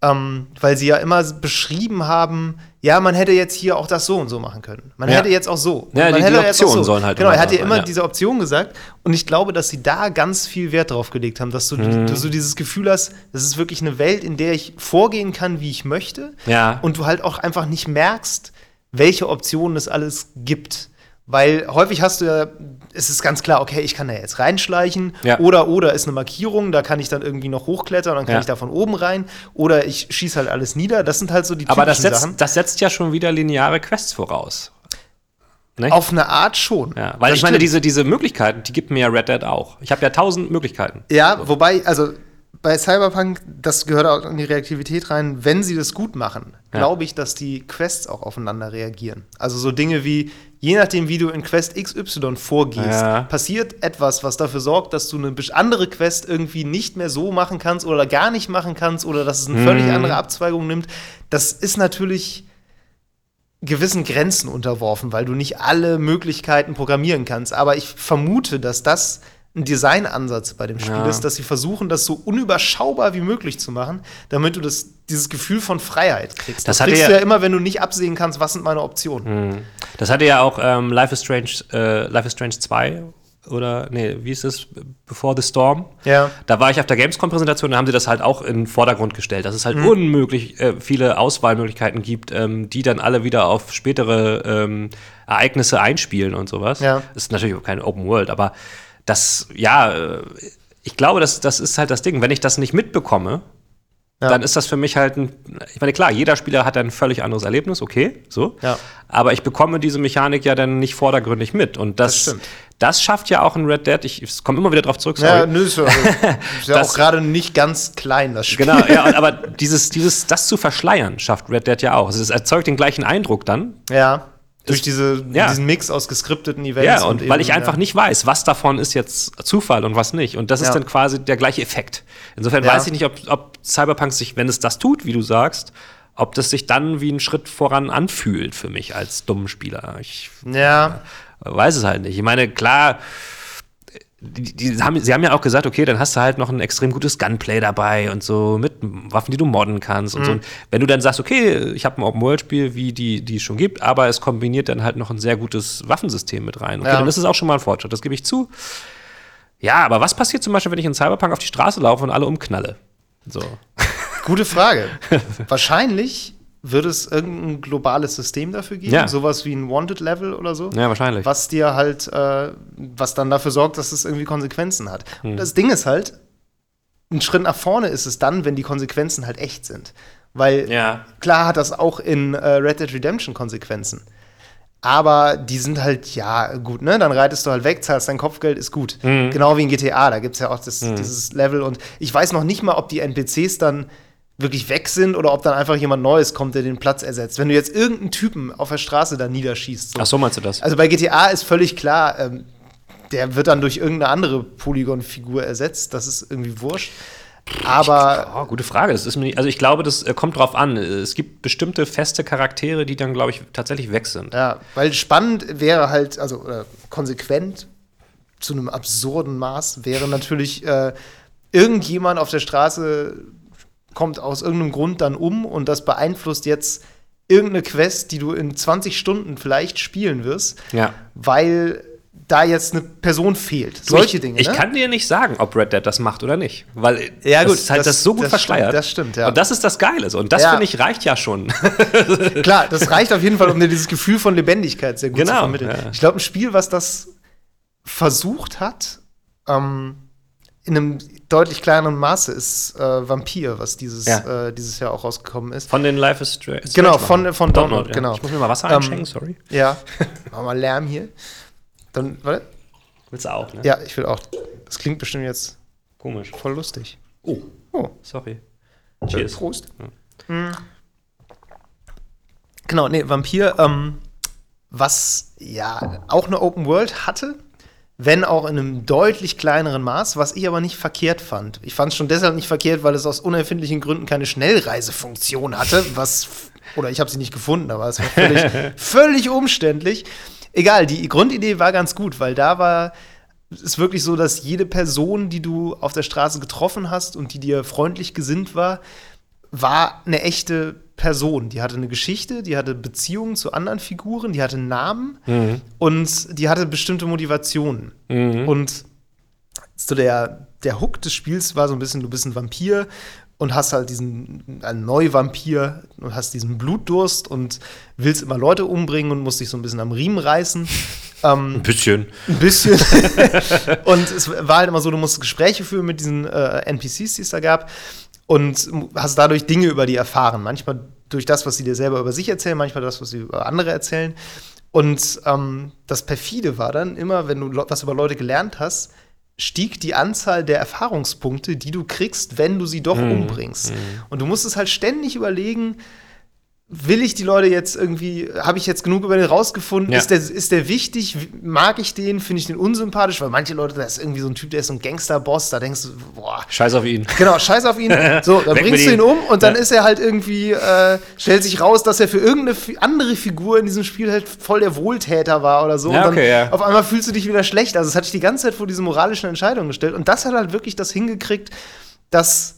ähm, weil sie ja immer beschrieben haben, ja, man hätte jetzt hier auch das so und so machen können. Man ja. hätte jetzt auch so. Ja, man die, hätte die Optionen so. sollen halt Genau, er hat ja immer ja. diese Option gesagt. Und ich glaube, dass sie da ganz viel Wert drauf gelegt haben, dass du, mhm. du so dieses Gefühl hast, das ist wirklich eine Welt, in der ich vorgehen kann, wie ich möchte. Ja. Und du halt auch einfach nicht merkst, welche Optionen es alles gibt. Weil häufig hast du ja, ist es ganz klar, okay, ich kann da jetzt reinschleichen. Ja. Oder, oder ist eine Markierung, da kann ich dann irgendwie noch hochklettern, dann kann ja. ich da von oben rein. Oder ich schieße halt alles nieder. Das sind halt so die Aber das setzt, Sachen. das setzt ja schon wieder lineare Quests voraus. Nicht? Auf eine Art schon. Ja, weil das ich meine, diese, diese Möglichkeiten, die gibt mir ja Red Dead auch. Ich habe ja tausend Möglichkeiten. Ja, so. wobei, also bei Cyberpunk, das gehört auch in die Reaktivität rein, wenn sie das gut machen, ja. glaube ich, dass die Quests auch aufeinander reagieren. Also so Dinge wie, je nachdem, wie du in Quest XY vorgehst, ja. passiert etwas, was dafür sorgt, dass du eine andere Quest irgendwie nicht mehr so machen kannst oder gar nicht machen kannst oder dass es eine mhm. völlig andere Abzweigung nimmt. Das ist natürlich gewissen Grenzen unterworfen, weil du nicht alle Möglichkeiten programmieren kannst. Aber ich vermute, dass das ein Designansatz bei dem Spiel ja. ist, dass sie versuchen, das so unüberschaubar wie möglich zu machen, damit du das, dieses Gefühl von Freiheit kriegst. Das, das kriegst du ja immer, wenn du nicht absehen kannst, was sind meine Optionen. Mhm. Das hatte ja auch ähm, Life is Strange, äh, Life is Strange 2 oder nee, wie ist es? Before the Storm. Ja. Da war ich auf der Gamescom-Präsentation, da haben sie das halt auch in den Vordergrund gestellt, dass es halt mhm. unmöglich äh, viele Auswahlmöglichkeiten gibt, ähm, die dann alle wieder auf spätere ähm, Ereignisse einspielen und sowas. Ja. Das ist natürlich auch keine Open World, aber das, ja, äh, ich glaube, das, das ist halt das Ding. Wenn ich das nicht mitbekomme, ja. dann ist das für mich halt ein. Ich meine, klar, jeder Spieler hat ein völlig anderes Erlebnis, okay, so. Ja. Aber ich bekomme diese Mechanik ja dann nicht vordergründig mit. Und das, das, das schafft ja auch ein Red Dead. Ich, ich komme immer wieder drauf zurück. Sorry. Ja, nö, ist, ist ja auch gerade nicht ganz klein, das Spiel. Genau, ja, aber dieses, dieses, das zu verschleiern, schafft Red Dead ja auch. Also es erzeugt den gleichen Eindruck dann. Ja. Durch diese, ja. diesen Mix aus geskripteten Events. Ja, und, und weil ich einfach ja. nicht weiß, was davon ist jetzt Zufall und was nicht. Und das ist ja. dann quasi der gleiche Effekt. Insofern weiß ich nicht, ob, ob Cyberpunk sich, wenn es das tut, wie du sagst, ob das sich dann wie ein Schritt voran anfühlt für mich als dummen Spieler. Ich ja. weiß es halt nicht. Ich meine, klar die, die haben, sie haben ja auch gesagt, okay, dann hast du halt noch ein extrem gutes Gunplay dabei und so mit Waffen, die du modden kannst und mhm. so. Und wenn du dann sagst, okay, ich habe ein Open-World-Spiel, wie die, die es schon gibt, aber es kombiniert dann halt noch ein sehr gutes Waffensystem mit rein. Okay, ja. dann ist es auch schon mal ein Fortschritt, das gebe ich zu. Ja, aber was passiert zum Beispiel, wenn ich in Cyberpunk auf die Straße laufe und alle umknalle? So. Gute Frage. Wahrscheinlich wird es irgendein globales System dafür geben? Ja. Sowas wie ein Wanted-Level oder so? Ja, wahrscheinlich. Was dir halt, äh, was dann dafür sorgt, dass es irgendwie Konsequenzen hat. Hm. Und das Ding ist halt, ein Schritt nach vorne ist es dann, wenn die Konsequenzen halt echt sind. Weil ja. klar hat das auch in äh, Red Dead Redemption Konsequenzen. Aber die sind halt, ja, gut, ne? Dann reitest du halt weg, zahlst dein Kopfgeld, ist gut. Mhm. Genau wie in GTA, da gibt es ja auch das, mhm. dieses Level. Und ich weiß noch nicht mal, ob die NPCs dann wirklich weg sind oder ob dann einfach jemand Neues kommt, der den Platz ersetzt. Wenn du jetzt irgendeinen Typen auf der Straße da niederschießt. So. Ach so meinst du das? Also bei GTA ist völlig klar, ähm, der wird dann durch irgendeine andere Polygon-Figur ersetzt. Das ist irgendwie wurscht. Aber. Oh, gute Frage. Das ist mir, also ich glaube, das äh, kommt drauf an. Es gibt bestimmte feste Charaktere, die dann, glaube ich, tatsächlich weg sind. Ja, weil spannend wäre halt, also äh, konsequent zu einem absurden Maß wäre natürlich äh, irgendjemand auf der Straße kommt aus irgendeinem Grund dann um und das beeinflusst jetzt irgendeine Quest, die du in 20 Stunden vielleicht spielen wirst, ja. weil da jetzt eine Person fehlt. Solche ich, Dinge. Ich ne? kann dir nicht sagen, ob Red Dead das macht oder nicht. Weil Ja, das gut, ist halt das- das, so gut das verschleiert. stimmt, das stimmt, ja. Und das ist das Geile. Und das, Ja. finde ich, reicht ja schon. Klar, das reicht auf jeden Fall, um dir dieses Gefühl von Lebendigkeit sehr gut zu Genau, vermitteln. ja. Ich glaube, ein Spiel, was das versucht hat, ähm, in einem deutlich kleineren Maße, ist äh, Vampir, was dieses, Ja. äh, dieses Jahr auch rausgekommen ist. Von den Life is Strange. Genau, von- von Download, ja. genau. Ich muss mir mal Wasser Ähm, einschenken, sorry. Ja, machen wir Lärm hier. Dann, warte. Willst du auch, ne? Ja, ich will auch. Das klingt bestimmt jetzt Komisch. voll lustig. Oh, Oh, sorry. Cheers. Prost. Mm. Genau, nee, Vampir, ähm, was ja auch eine Open World hatte, wenn auch in einem deutlich kleineren Maß, was ich aber nicht verkehrt fand. Ich fand es schon deshalb nicht verkehrt, weil es aus unerfindlichen Gründen keine Schnellreisefunktion hatte, was oder ich habe sie nicht gefunden, aber es war völlig, völlig umständlich. Egal, die Grundidee war ganz gut, weil da war es wirklich so, dass jede Person, die du auf der Straße getroffen hast und die dir freundlich gesinnt war, war eine echte Person. Die hatte eine Geschichte, die hatte Beziehungen zu anderen Figuren, die hatte Namen und die hatte bestimmte Motivationen. Und so der, der Hook des Spiels war so ein bisschen, du bist ein Vampir und hast halt diesen ein Neuvampir und hast diesen Blutdurst und willst immer Leute umbringen und musst dich so ein bisschen am Riemen reißen. Ähm, Ein bisschen. ein bisschen. und es war halt immer so, du musst Gespräche führen mit diesen äh, NPCs, die es da gab. Und hast dadurch Dinge über die erfahren. Manchmal durch das, was sie dir selber über sich erzählen, manchmal das, was sie über andere erzählen. Und ähm, das Perfide war dann immer, wenn du was über Leute gelernt hast, stieg die Anzahl der Erfahrungspunkte, die du kriegst, wenn du sie doch umbringst. Und du musstest halt ständig überlegen, will ich die Leute jetzt irgendwie, habe ich jetzt genug über den rausgefunden? Ja. Ist, der, ist der wichtig? Mag ich den? Finde ich den unsympathisch? Weil manche Leute, da ist irgendwie so ein Typ, der ist so ein Gangster-Boss, da denkst du, boah, Scheiß auf ihn. Genau, scheiß auf ihn. So, dann bringst du ihn um und dann Ja. ist er halt irgendwie, äh, stellt sich raus, dass er für irgendeine andere Figur in diesem Spiel halt voll der Wohltäter war oder so. Ja, und dann okay, ja. auf einmal fühlst du dich wieder schlecht. Also, es hat dich die ganze Zeit vor diese moralischen Entscheidungen gestellt. Und das hat halt wirklich das hingekriegt, dass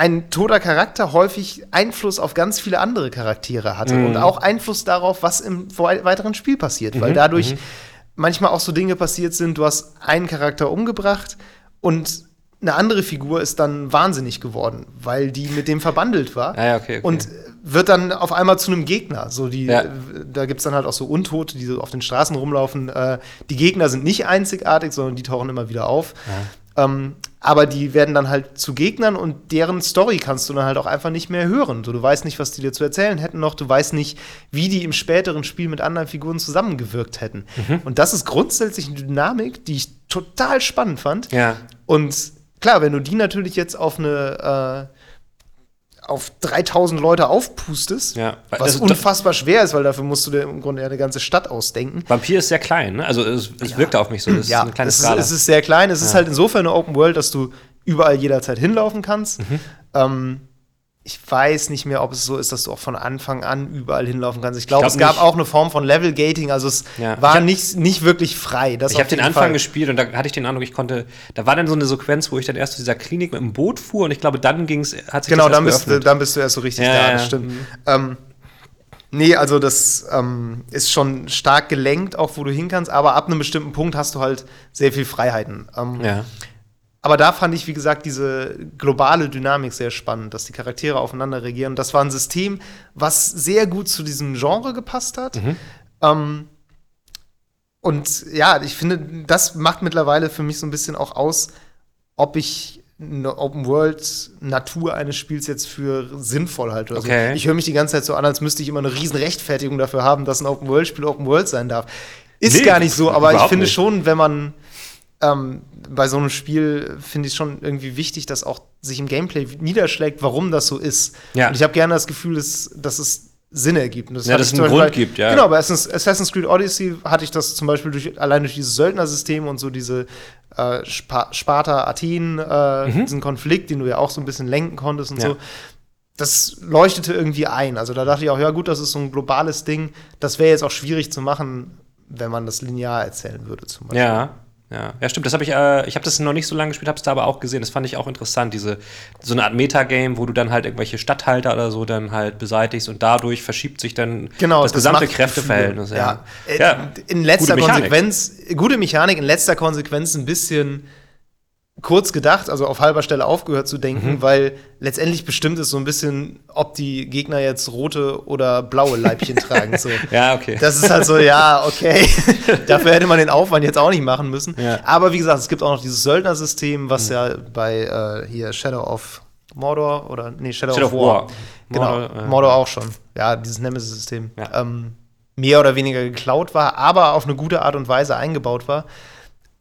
ein toter Charakter häufig Einfluss auf ganz viele andere Charaktere hatte Mhm. und auch Einfluss darauf, was im wei- weiteren Spiel passiert, Mhm, weil dadurch manchmal auch so Dinge passiert sind, du hast einen Charakter umgebracht und eine andere Figur ist dann wahnsinnig geworden, weil die mit dem verbandelt war Ah ja, okay, okay. und wird dann auf einmal zu einem Gegner. So die, Ja. da gibt es dann halt auch so Untote, die so auf den Straßen rumlaufen. Äh, die Gegner sind nicht einzigartig, sondern die tauchen immer wieder auf. Ähm, aber die werden dann halt zu Gegnern und deren Story kannst du dann halt auch einfach nicht mehr hören. So, du weißt nicht, was die dir zu erzählen hätten noch, du weißt nicht, wie die im späteren Spiel mit anderen Figuren zusammengewirkt hätten. Mhm. Und das ist grundsätzlich eine Dynamik, die ich total spannend fand. Ja. Und klar, wenn du die natürlich jetzt auf eine äh, auf 3000 Leute aufpustest, Ja. was Also, unfassbar schwer ist, weil dafür musst du dir im Grunde ja eine ganze Stadt ausdenken. Vampir ist sehr klein, ne? Also es, es wirkt auf mich so. Das ist eine kleine es, ist, Skala. es ist sehr klein. Es ist halt insofern eine Open World, dass du überall jederzeit hinlaufen kannst. Mhm. Ähm, ich weiß nicht mehr, ob es so ist, dass du auch von Anfang an überall hinlaufen kannst. Ich glaube, glaub es gab nicht. auch eine Form von Level Gating, also es Ja. War hab- nicht, nicht wirklich frei. Ich habe den Anfang Fall. gespielt und da hatte ich den Eindruck, ich konnte, da war dann so eine Sequenz, wo ich dann erst zu dieser Klinik mit dem Boot fuhr und ich glaube, dann ging es, hat sich Genau, das dann bist, du, geöffnet. dann bist du erst so richtig Ja, da, das ja. stimmt. Ähm, nee, also das ähm, ist schon stark gelenkt, auch wo du hin kannst, aber ab einem bestimmten Punkt hast du halt sehr viel Freiheiten. Ähm, Ja. Aber da fand ich, wie gesagt, diese globale Dynamik sehr spannend, dass die Charaktere aufeinander reagieren. Das war ein System, was sehr gut zu diesem Genre gepasst hat. Ähm, und ja, ich finde, das macht mittlerweile für mich so ein bisschen auch aus, ob ich eine Open World Natur eines Spiels jetzt für sinnvoll halte. oder so. Okay. Ich höre mich die ganze Zeit so an, als müsste ich immer eine riesen Rechtfertigung dafür haben, dass ein Open World Spiel Open World sein darf. Ist Nee, gar nicht so, aber ich finde nicht. schon, wenn man ähm, bei so einem Spiel finde ich schon irgendwie wichtig, dass auch sich im Gameplay niederschlägt, warum das so ist. Ja. Und ich habe gerne das Gefühl, dass, dass es Sinn ergibt. Und Ja, dass es einen Grund bei- gibt, ja. Genau, bei Assassin's Creed Odyssey hatte ich das zum Beispiel durch, allein durch dieses Söldnersystem und so diese äh, Spa Sparta-Athen, äh, diesen Konflikt, den du ja auch so ein bisschen lenken konntest und Mhm. Ja. so. Das leuchtete irgendwie ein. Also da dachte ich auch, ja gut, das ist so ein globales Ding. Das wäre jetzt auch schwierig zu machen, wenn man das linear erzählen würde zum Beispiel. Ja. Ja, ja stimmt. Das habe ich, äh, ich habe das noch nicht so lange gespielt, habe es da aber auch gesehen. Das fand ich auch interessant. Diese so eine Art Metagame, wo du dann halt irgendwelche Stadthalter oder so dann halt beseitigst und dadurch verschiebt sich dann Genau, das das gesamte Kräfteverhältnis. Ja. Äh, Ja. In letzter Gute. Konsequenz, gute Mechanik, in letzter Konsequenz ein bisschen kurz gedacht, also auf halber Stelle aufgehört zu denken, Mhm. weil letztendlich bestimmt ist so ein bisschen, ob die Gegner jetzt rote oder blaue Leibchen tragen. So. Ja, okay. Das ist halt so, ja, okay. Dafür hätte man den Aufwand jetzt auch nicht machen müssen. Ja. Mhm. Aber wie gesagt, es gibt auch noch dieses Söldnersystem, was ja bei äh, hier Shadow of Mordor oder nee, Shadow, Shadow of of War. War. Genau, Mordor, äh, Mordor auch schon. Ja, dieses Nemesis-System. Ja. Ähm, mehr oder weniger geklaut war, aber auf eine gute Art und Weise eingebaut war.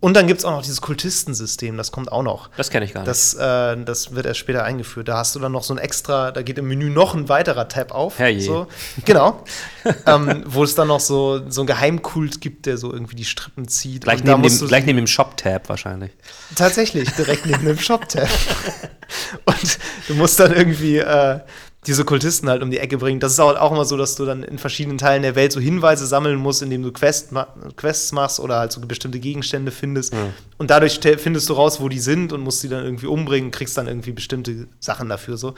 Und dann gibt es auch noch dieses Kultistensystem, das kommt auch noch. das kenne ich gar nicht. Das, äh, das wird erst später eingeführt. Da hast du dann noch so ein extra, da geht im Menü noch ein weiterer Tab auf. Herrje. So. Genau. ähm, wo es dann noch so, so einen Geheimkult gibt, der so irgendwie die Strippen zieht. gleich, neben musst dem, du- gleich neben dem Shop-Tab wahrscheinlich. Tatsächlich, direkt neben dem Shop-Tab. Und du musst dann irgendwie äh, diese Kultisten halt um die Ecke bringen. Das ist auch, auch immer so, dass du dann in verschiedenen Teilen der Welt so Hinweise sammeln musst, indem du Quest ma Quests machst oder halt so bestimmte Gegenstände findest. Und dadurch findest du raus, wo die sind und musst die dann irgendwie umbringen, kriegst dann irgendwie bestimmte Sachen dafür so.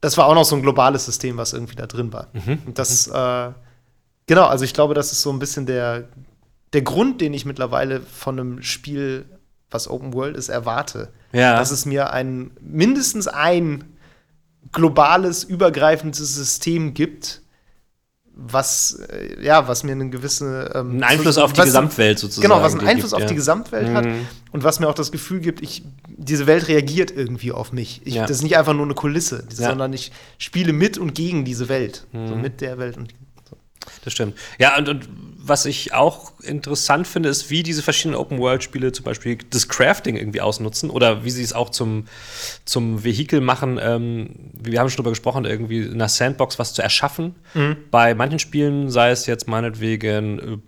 Das war auch noch so ein globales System, was irgendwie da drin war. Und das, äh, genau, also ich glaube, das ist so ein bisschen der, der Grund, den ich mittlerweile von einem Spiel, was Open World ist, erwarte. Ja. Dass es mir ein, mindestens ein globales, übergreifendes System gibt, was, äh, ja, was mir eine gewisse ähm, Einen Einfluss so- auf die was- Gesamtwelt sozusagen. Genau, was einen Einfluss gibt, auf ja. die Gesamtwelt hat Mhm. und was mir auch das Gefühl gibt, ich, diese Welt reagiert irgendwie auf mich. Ich, Ja. Das ist nicht einfach nur eine Kulisse, Ja. sondern ich spiele mit und gegen diese Welt. So Mhm. mit der Welt und Das stimmt. Ja, und, und was ich auch interessant finde, ist, wie diese verschiedenen Open-World-Spiele zum Beispiel das Crafting irgendwie ausnutzen oder wie sie es auch zum, zum Vehikel machen. Ähm, wir haben schon drüber gesprochen, irgendwie in einer Sandbox was zu erschaffen. Bei manchen Spielen, sei es jetzt meinetwegen, äh,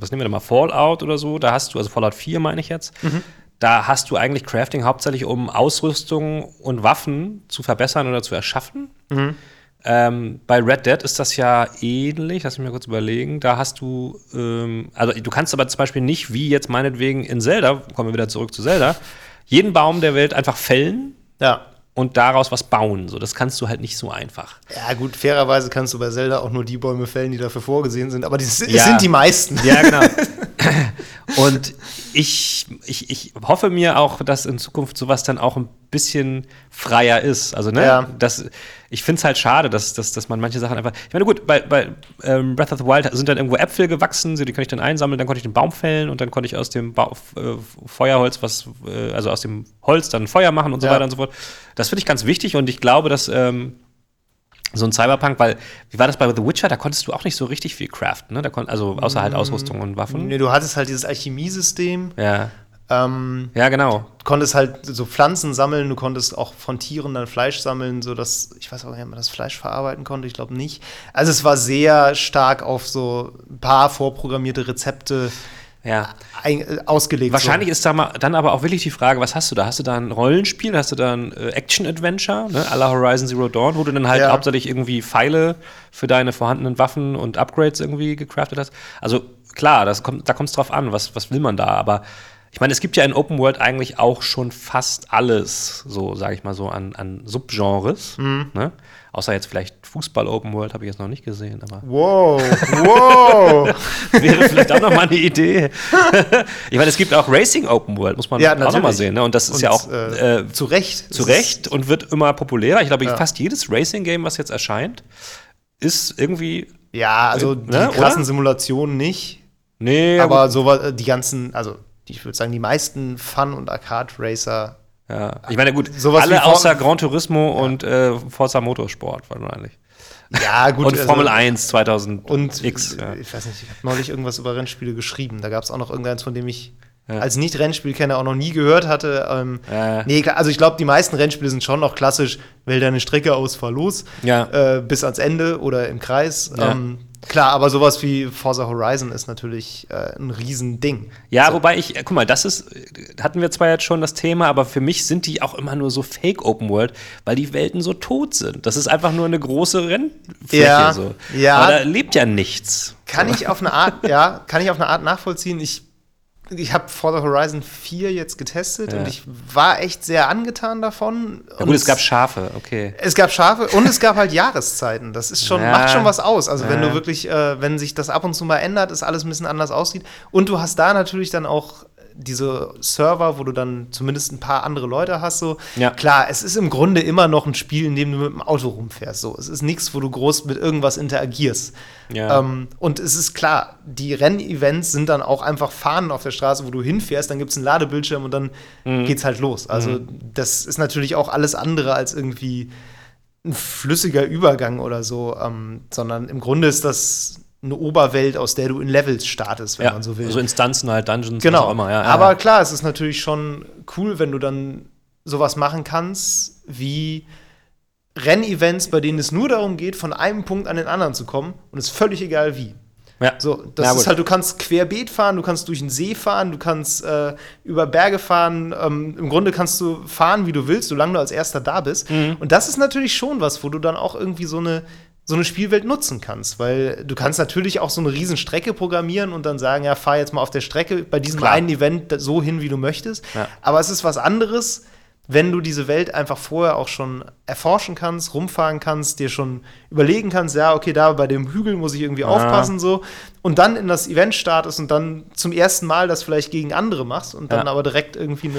was nehmen wir da mal, Fallout oder so, da hast du, also Fallout 4 meine ich jetzt, da hast du eigentlich Crafting hauptsächlich, um Ausrüstung und Waffen zu verbessern oder zu erschaffen. Ähm, bei Red Dead ist das ja ähnlich, lass mich mal kurz überlegen. Da hast du, ähm, also du kannst aber zum Beispiel nicht, wie jetzt meinetwegen in Zelda, kommen wir wieder zurück zu Zelda, jeden Baum der Welt einfach fällen ja. und daraus was bauen. So, das kannst du halt nicht so einfach. Ja, gut, fairerweise kannst du bei Zelda auch nur die Bäume fällen, die dafür vorgesehen sind, aber die, Ja. sind die meisten. Ja, genau. Und ich, ich, ich hoffe mir auch, dass in Zukunft sowas dann auch ein bisschen freier ist. Also, ne, Ja. das, ich finde es halt schade, dass, dass, dass man manche Sachen einfach. Ich meine, gut, bei, bei ähm, Breath of the Wild sind dann irgendwo Äpfel gewachsen, so, die konnte ich dann einsammeln, dann konnte ich den Baum fällen und dann konnte ich aus dem ba äh, Feuerholz was, äh, also aus dem Holz dann Feuer machen und so Ja. weiter und so fort. Das finde ich ganz wichtig und ich glaube, dass. Ähm, so ein Cyberpunk, weil, wie war das bei The Witcher? Da konntest du auch nicht so richtig viel craften, ne? Da kon also außer halt Ausrüstung und Waffen. Nee, du hattest halt dieses Alchemiesystem. Ja, Ähm, ja, genau. du konntest halt so Pflanzen sammeln, du konntest auch von Tieren dann Fleisch sammeln, sodass, ich weiß auch nicht, ob man das Fleisch verarbeiten konnte, ich glaube nicht. Also es war sehr stark auf so ein paar vorprogrammierte Rezepte Ja. äh, ausgelegt. Wahrscheinlich ist da mal, dann aber auch wirklich die Frage, was hast du da? Hast du da ein Rollenspiel? Hast du da ein äh, Action-Adventure, ne? à la Horizon Zero Dawn, wo du dann halt Ja. hauptsächlich irgendwie Pfeile für deine vorhandenen Waffen und Upgrades irgendwie gecraftet hast? Also klar, das kommt, da kommt es drauf an, was, was will man da? Aber ich meine, es gibt ja in Open World eigentlich auch schon fast alles, so sage ich mal so, an, an Subgenres. Ne? Außer jetzt vielleicht Fußball Open World habe ich jetzt noch nicht gesehen, aber Wow, wow. wäre vielleicht auch noch mal eine Idee. ich meine, es gibt auch Racing Open World, muss man Ja, auch noch mal natürlich. sehen. Ne? Und das ist Und, ja auch äh, äh, zu Recht. zu Recht und wird immer populärer. Ich glaube, Ja. fast jedes Racing-Game, was jetzt erscheint, ist irgendwie. Ja, also die Ne, krassen oder? Simulationen nicht. Nee, aber so wa- die ganzen, also ich würde sagen, die meisten Fun- und Arcade-Racer. Ja. Ich meine, gut, alle außer Gran Turismo und äh, Forza Motorsport wahrscheinlich. Ja, gut. Und also- Formel 1 2000 Und X. Ja. ich weiß nicht, ich habe neulich irgendwas über Rennspiele geschrieben. Da gab es auch noch irgendeins, von dem ich Ja. als Nicht-Rennspielkenner auch noch nie gehört hatte. Ähm, Ja. Nee, also ich glaube, die meisten Rennspiele sind schon noch klassisch, wähl deine Strecke aus, fahr los, Ja. äh, bis ans Ende oder im Kreis. Ja. Ähm, klar, aber sowas wie Forza Horizon ist natürlich äh, ein Riesending. Ja, wobei ich, äh, guck mal, das ist, hatten wir zwar jetzt schon das Thema, aber für mich sind die auch immer nur so Fake Open World, weil die Welten so tot sind. Das ist einfach nur eine große Rennfläche. Ja, so. ja. Aber da lebt ja nichts. Kann ich auf eine Art, ja, kann ich auf eine Art nachvollziehen. Ich ich habe Forza Horizon 4 jetzt getestet Ja. und ich war echt sehr angetan davon. Ja, Und gut, es gab Schafe, okay. es gab Schafe und es gab halt Jahreszeiten. Das ist schon, Ja. macht schon was aus. Also wenn du wirklich, äh, wenn sich das ab und zu mal ändert, ist alles ein bisschen anders aussieht. Und du hast da natürlich dann auch diese Server, wo du dann zumindest ein paar andere Leute hast. So Ja. klar, es ist im Grunde immer noch ein Spiel, in dem du mit dem Auto rumfährst. So, es ist nichts, wo du groß mit irgendwas interagierst. Ja. Ähm, und es ist klar, die Rennevents sind dann auch einfach Fahnen auf der Straße, wo du hinfährst, dann gibt es einen Ladebildschirm und dann Mhm. geht's halt los. Also das ist natürlich auch alles andere als irgendwie ein flüssiger Übergang oder so, ähm, sondern im Grunde ist das eine Oberwelt, aus der du in Levels startest, wenn ja, man so will. Also Instanzen halt, Dungeons, was genau. auch immer. Ja, Aber ja. klar, es ist natürlich schon cool, wenn du dann sowas machen kannst, wie Rennevents, bei denen es nur darum geht, von einem Punkt an den anderen zu kommen und es ist völlig egal wie. ja. So, das Ja, ist halt, du kannst querbeet fahren, du kannst durch den See fahren, du kannst äh, über Berge fahren. Ähm, Im Grunde kannst du fahren, wie du willst, solange du als Erster da bist. Mhm. Und das ist natürlich schon was, wo du dann auch irgendwie so eine, so eine Spielwelt nutzen kannst. Weil du kannst natürlich auch so eine riesen Strecke programmieren und dann sagen, ja, fahr jetzt mal auf der Strecke bei diesem Klar. einen Event so hin, wie du möchtest. Ja. Aber es ist was anderes, wenn du diese Welt einfach vorher auch schon erforschen kannst, rumfahren kannst, dir schon überlegen kannst, ja, okay, da bei dem Hügel muss ich irgendwie aufpassen, so, und dann in das Event startest und dann zum ersten Mal das vielleicht gegen andere machst und dann Ja. aber direkt irgendwie eine.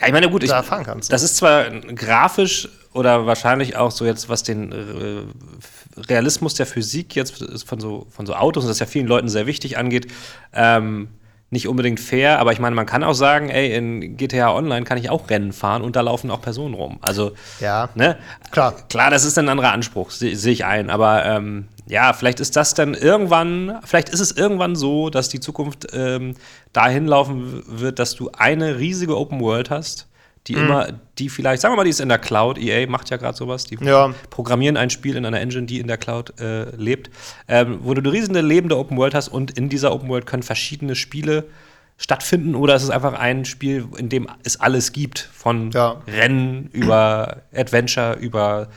Ja, ich meine, gut, ich, da fahren kannst. das ist zwar grafisch oder wahrscheinlich auch so jetzt, was den äh, Realismus der Physik jetzt von so, von so Autos, und das ist ja vielen Leuten sehr wichtig angeht, ähm, nicht unbedingt fair, aber ich meine, man kann auch sagen, ey, in GTA Online kann ich auch Rennen fahren und da laufen auch Personen rum. Also, Ja. ne? Klar. Klar, das ist ein anderer Anspruch, sehe seh ich ein, aber ähm, ja, vielleicht ist das dann irgendwann, vielleicht ist es irgendwann so, dass die Zukunft ähm, dahin laufen wird, dass du eine riesige Open World hast, Mhm. die immer, die vielleicht, sagen wir mal, die ist in der Cloud, EA macht ja gerade sowas, die Ja. programmieren ein Spiel in einer Engine, die in der Cloud äh, lebt, ähm, wo du eine riesige lebende Open World hast und in dieser Open World können verschiedene Spiele stattfinden oder es ist einfach ein Spiel, in dem es alles gibt, von Ja. Rennen über Adventure, über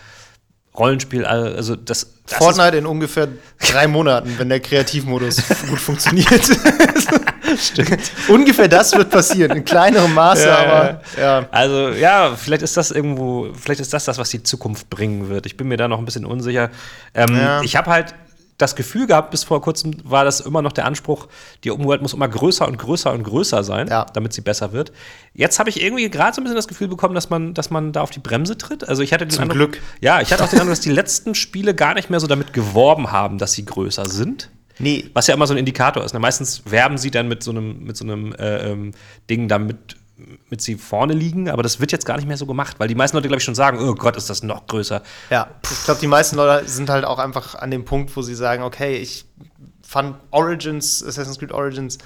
Rollenspiel, also das, das Fortnite in ungefähr drei Monaten, wenn der Kreativmodus gut funktioniert. Stimmt. ungefähr das wird passieren, in kleinerem Maße, Ja, aber ja. Also ja, vielleicht ist das irgendwo, vielleicht ist das das, was die Zukunft bringen wird. Ich bin mir da noch ein bisschen unsicher. Ähm, Ja. Ich habe halt das Gefühl gehabt, bis vor kurzem war das immer noch der Anspruch, die World muss immer größer und größer und größer sein, Ja. damit sie besser wird. Jetzt habe ich irgendwie gerade so ein bisschen das Gefühl bekommen, dass man, dass man da auf die Bremse tritt. Also ich hatte den Zum Eindruck, Glück. Ja, ich hatte auch den Eindruck, dass die letzten Spiele gar nicht mehr so damit geworben haben, dass sie größer sind. Nee, Was ja immer so ein Indikator ist. Ne? Meistens werben sie dann mit so einem, mit so einem äh, ähm, Ding, damit mit sie vorne liegen, aber das wird jetzt gar nicht mehr so gemacht, weil die meisten Leute, glaube ich, schon sagen, oh Gott, ist das noch größer. Ja, ich glaube, die meisten Leute sind halt auch einfach an dem Punkt, wo sie sagen, okay, ich fand Origins, Assassin's Creed Origins,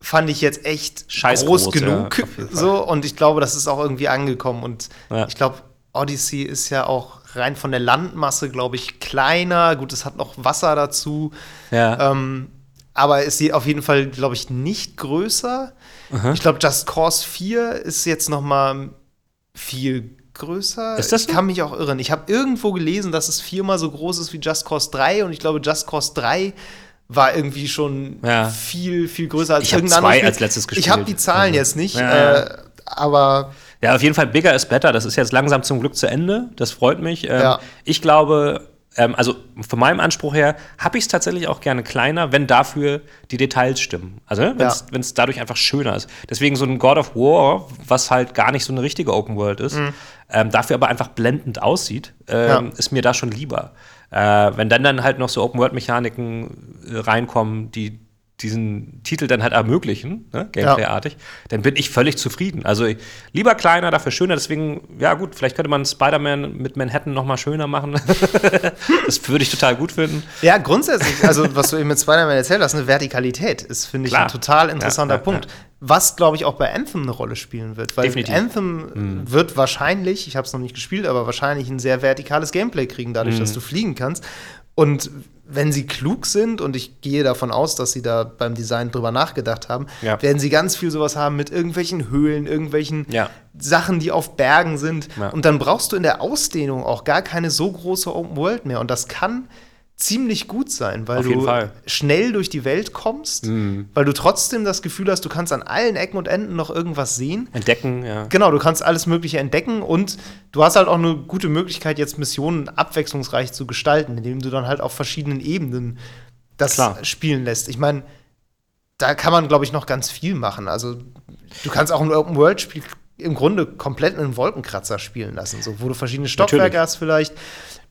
fand ich jetzt echt Scheiß groß, groß, ja, genug. Fall. so, und ich glaube, das ist auch irgendwie angekommen. Und Ja. ich glaube, Odyssey ist ja auch rein von der Landmasse, glaube ich, kleiner. Gut, es hat noch Wasser dazu. Ja. Ähm, aber ist sie auf jeden Fall, glaube ich, nicht größer. Ich glaube, Just Cause 4 ist jetzt noch mal viel größer. Ist das ich kann mich auch irren. Ich habe irgendwo gelesen, dass es viermal so groß ist wie Just Cause 3 und ich glaube, Just Cause 3 war irgendwie schon Ja. viel, viel größer als Ich irgendein anderes als letztes Ich habe gespielt. die Zahlen Also, jetzt nicht, ja. Äh, aber Ja, auf jeden Fall bigger is better. Das ist jetzt langsam zum Glück zu Ende. Das freut mich. Ähm, Ja. Ich glaube, ähm, also von meinem Anspruch her, habe ich es tatsächlich auch gerne kleiner, wenn dafür die Details stimmen. Also wenn es Ja. dadurch einfach schöner ist. Deswegen so ein God of War, was halt gar nicht so eine richtige Open World ist, ähm, dafür aber einfach blendend aussieht, ähm, Mhm. Ja. ist mir da schon lieber. Äh, wenn dann dann halt noch so Open World Mechaniken äh, reinkommen, die diesen Titel dann halt ermöglichen, ne, Gameplay-artig, dann bin ich völlig zufrieden. Also lieber kleiner, dafür schöner. Deswegen, ja gut, vielleicht könnte man Spider-Man mit Manhattan noch mal schöner machen. das würde ich total gut finden. Ja, grundsätzlich, also was du eben mit Spider-Man erzählt hast, eine Vertikalität ist, finde ich, ein total interessanter Ja, ja, Punkt. Was, glaube ich, auch bei Anthem eine Rolle spielen wird. Weil Definitiv. Mhm. Anthem wird wahrscheinlich, ich habe es noch nicht gespielt, aber wahrscheinlich ein sehr vertikales Gameplay kriegen, dadurch, Mhm. dass du fliegen kannst. Und wenn sie klug sind, und ich gehe davon aus, dass sie da beim Design drüber nachgedacht haben, Ja. werden sie ganz viel sowas haben mit irgendwelchen Höhlen, irgendwelchen Ja. Sachen, die auf Bergen sind. Ja. Und dann brauchst du in der Ausdehnung auch gar keine so große Open World mehr. Und das kann ziemlich gut sein, weil Auf du schnell durch die Welt kommst, Mhm. weil du trotzdem das Gefühl hast, du kannst an allen Ecken und Enden noch irgendwas sehen. Entdecken, ja. Genau, du kannst alles Mögliche entdecken und du hast halt auch eine gute Möglichkeit, jetzt Missionen abwechslungsreich zu gestalten, indem du dann halt auf verschiedenen Ebenen das Klar. spielen lässt. Ich meine, da kann man, glaube ich, noch ganz viel machen. Also, du kannst auch ein Open-World-Spiel im Grunde komplett einen Wolkenkratzer spielen lassen, so, wo du verschiedene Stockwerke Natürlich. hast vielleicht.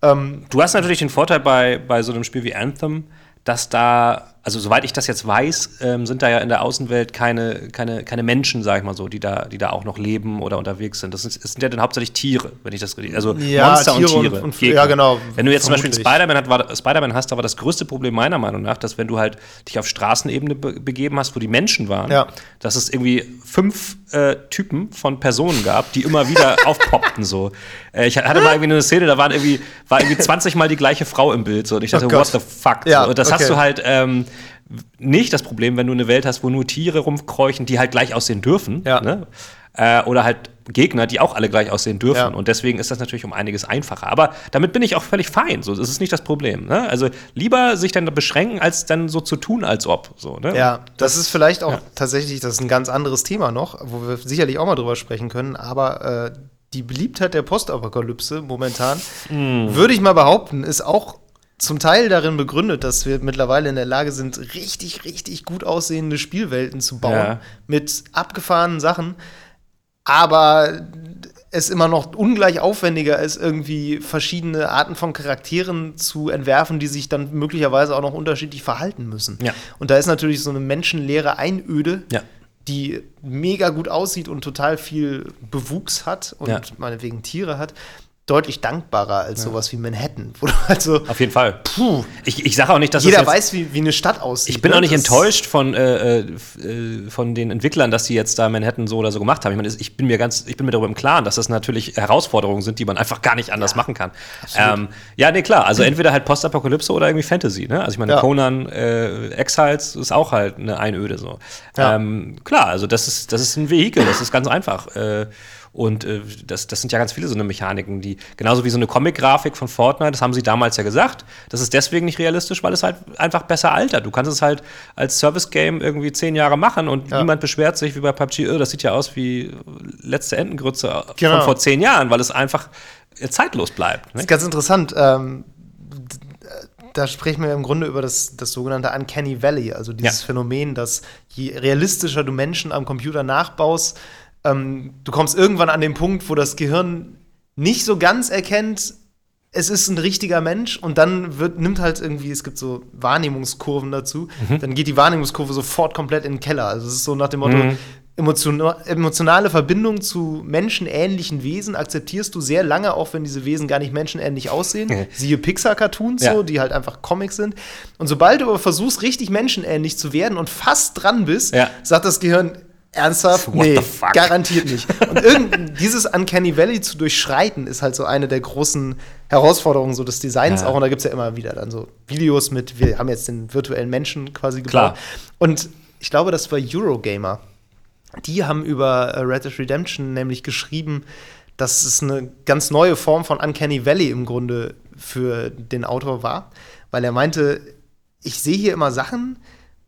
Ähm, Du hast natürlich den Vorteil bei, bei so einem Spiel wie Anthem, dass da, also soweit ich das jetzt weiß, ähm, sind da ja in der Außenwelt keine, keine, keine Menschen, sag ich mal so, die da, die da auch noch leben oder unterwegs sind. Das, ist, das sind ja dann hauptsächlich Tiere, wenn ich das richtig. Also Ja, Monster Tiere und und- Tiere. und- Gegner. ja, genau, Wenn du jetzt zum Beispiel vermutlich. Spider-Man hat, war- Spider-Man hast, da war das größte Problem meiner Meinung nach, dass wenn du halt dich auf Straßenebene be begeben hast, wo die Menschen waren, Ja. dass es irgendwie fünf äh, Typen von Personen gab, die immer wieder aufpoppten so. Äh, ich hatte mal irgendwie eine Szene, da waren irgendwie, war irgendwie 20 Mal die gleiche Frau im Bild so. Und ich dachte, Oh what the fuck? Ja, so. Und das okay. hast du halt ähm, nicht das Problem, wenn du eine Welt hast, wo nur Tiere rumkreuchen, die halt gleich aussehen dürfen. Ja. Ne? Äh, oder halt Gegner, die auch alle gleich aussehen dürfen. Ja. Und deswegen ist das natürlich um einiges einfacher. Aber damit bin ich auch völlig fein. So, das ist nicht das Problem. Ne? Also lieber sich dann beschränken, als dann so zu tun, als ob. So, ne? Ja, das ist vielleicht auch ja. tatsächlich, das ist ein ganz anderes Thema noch, wo wir sicherlich auch mal drüber sprechen können, aber äh, die Beliebtheit der Postapokalypse momentan, Mm. würde ich mal behaupten, ist auch zum Teil darin begründet, dass wir mittlerweile in der Lage sind, richtig, richtig gut aussehende Spielwelten zu bauen Ja. mit abgefahrenen Sachen, aber es immer noch ungleich aufwendiger ist, irgendwie verschiedene Arten von Charakteren zu entwerfen, die sich dann möglicherweise auch noch unterschiedlich verhalten müssen. Ja. Und da ist natürlich so eine menschenleere Einöde, Ja. die mega gut aussieht und total viel Bewuchs hat und Ja. meinetwegen Tiere hat, deutlich dankbarer als sowas wie Manhattan. Wo du also, Auf jeden Fall. puh, Ich, ich sage auch nicht, dass jeder das jetzt, weiß, wie, wie eine Stadt aussieht. Ich bin ne? auch nicht Das- enttäuscht von, äh, äh, äh, von den Entwicklern, dass die jetzt da Manhattan so oder so gemacht haben. Ich meine, ich bin mir ganz, ich bin mir darüber im Klaren, dass das natürlich Herausforderungen sind, die man einfach gar nicht anders machen kann. Ähm, ja, nee, klar. Also entweder halt Postapokalypse oder irgendwie Fantasy. Ne? Also ich meine, Ja. Conan äh, Exiles ist auch halt eine Einöde so. Ja. Ähm, klar, also das ist, das ist ein Vehikel, das ist ganz einfach. Und äh, das, das sind ja ganz viele so eine Mechaniken, die, genauso wie so eine Comic-Grafik von Fortnite, das haben sie damals ja gesagt, das ist deswegen nicht realistisch, weil es halt einfach besser altert. Du kannst es halt als Service-Game irgendwie zehn Jahre machen und Ja. niemand beschwert sich wie bei PUBG, "Oh, das sieht ja aus wie letzte Entengrütze Genau. von vor zehn Jahren, weil es einfach äh, zeitlos bleibt. Das Ne? ist ganz interessant. Ähm, da sprechen wir im Grunde über das, das sogenannte Uncanny Valley, also dieses Ja. Phänomen, dass je realistischer du Menschen am Computer nachbaust, ähm, du kommst irgendwann an den Punkt, wo das Gehirn nicht so ganz erkennt, es ist ein richtiger Mensch und dann wird, nimmt halt irgendwie, es gibt so Wahrnehmungskurven dazu, Mhm. dann geht die Wahrnehmungskurve sofort komplett in den Keller. Also es ist so nach dem Motto, Mhm. emotiona emotionale Verbindung zu menschenähnlichen Wesen akzeptierst du sehr lange, auch wenn diese Wesen gar nicht menschenähnlich aussehen. Mhm. Siehe Pixar-Cartoons Ja. so, die halt einfach Comics sind. Und sobald du aber versuchst, richtig menschenähnlich zu werden und fast dran bist, Ja. sagt das Gehirn, ernsthaft? What nee, garantiert nicht. Und irgend dieses Uncanny Valley zu durchschreiten, ist halt so eine der großen Herausforderungen so des Designs Ja. auch. Und da gibt es ja immer wieder dann so Videos mit, wir haben jetzt den virtuellen Menschen quasi gebaut. Klar. Und ich glaube, das war Eurogamer. Die haben über äh, Red Dead Redemption nämlich geschrieben, dass es eine ganz neue Form von Uncanny Valley im Grunde für den Autor war, weil er meinte, ich sehe hier immer Sachen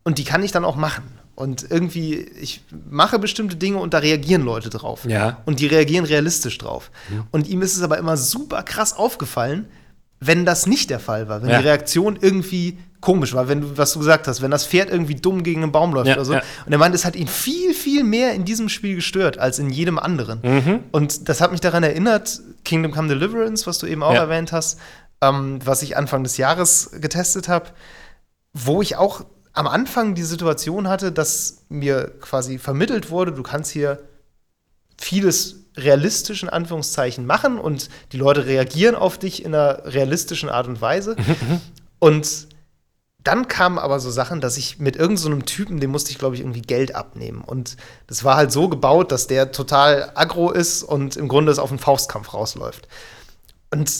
und die kann ich dann auch machen. Und irgendwie, ich mache bestimmte Dinge und da reagieren Leute drauf. Ja. Und die reagieren realistisch drauf. Und ihm ist es aber immer super krass aufgefallen, wenn das nicht der Fall war, wenn Ja. die Reaktion irgendwie komisch war, wenn du, was du gesagt hast, wenn das Pferd irgendwie dumm gegen einen Baum läuft Ja, oder so. ja. Und er meinte, es hat ihn viel, viel mehr in diesem Spiel gestört als in jedem anderen. Mhm. Und das hat mich daran erinnert, Kingdom Come Deliverance, was du eben auch erwähnt hast, ähm, was ich Anfang des Jahres getestet habe, wo ich auch am Anfang die Situation hatte, dass mir quasi vermittelt wurde, du kannst hier vieles realistisch in Anführungszeichen machen und die Leute reagieren auf dich in einer realistischen Art und Weise. und dann kamen aber so Sachen, dass ich mit irgendeinem so einem Typen, dem musste ich, glaube ich, irgendwie Geld abnehmen. Und das war halt so gebaut, dass der total aggro ist und im Grunde es auf einen Faustkampf rausläuft. Und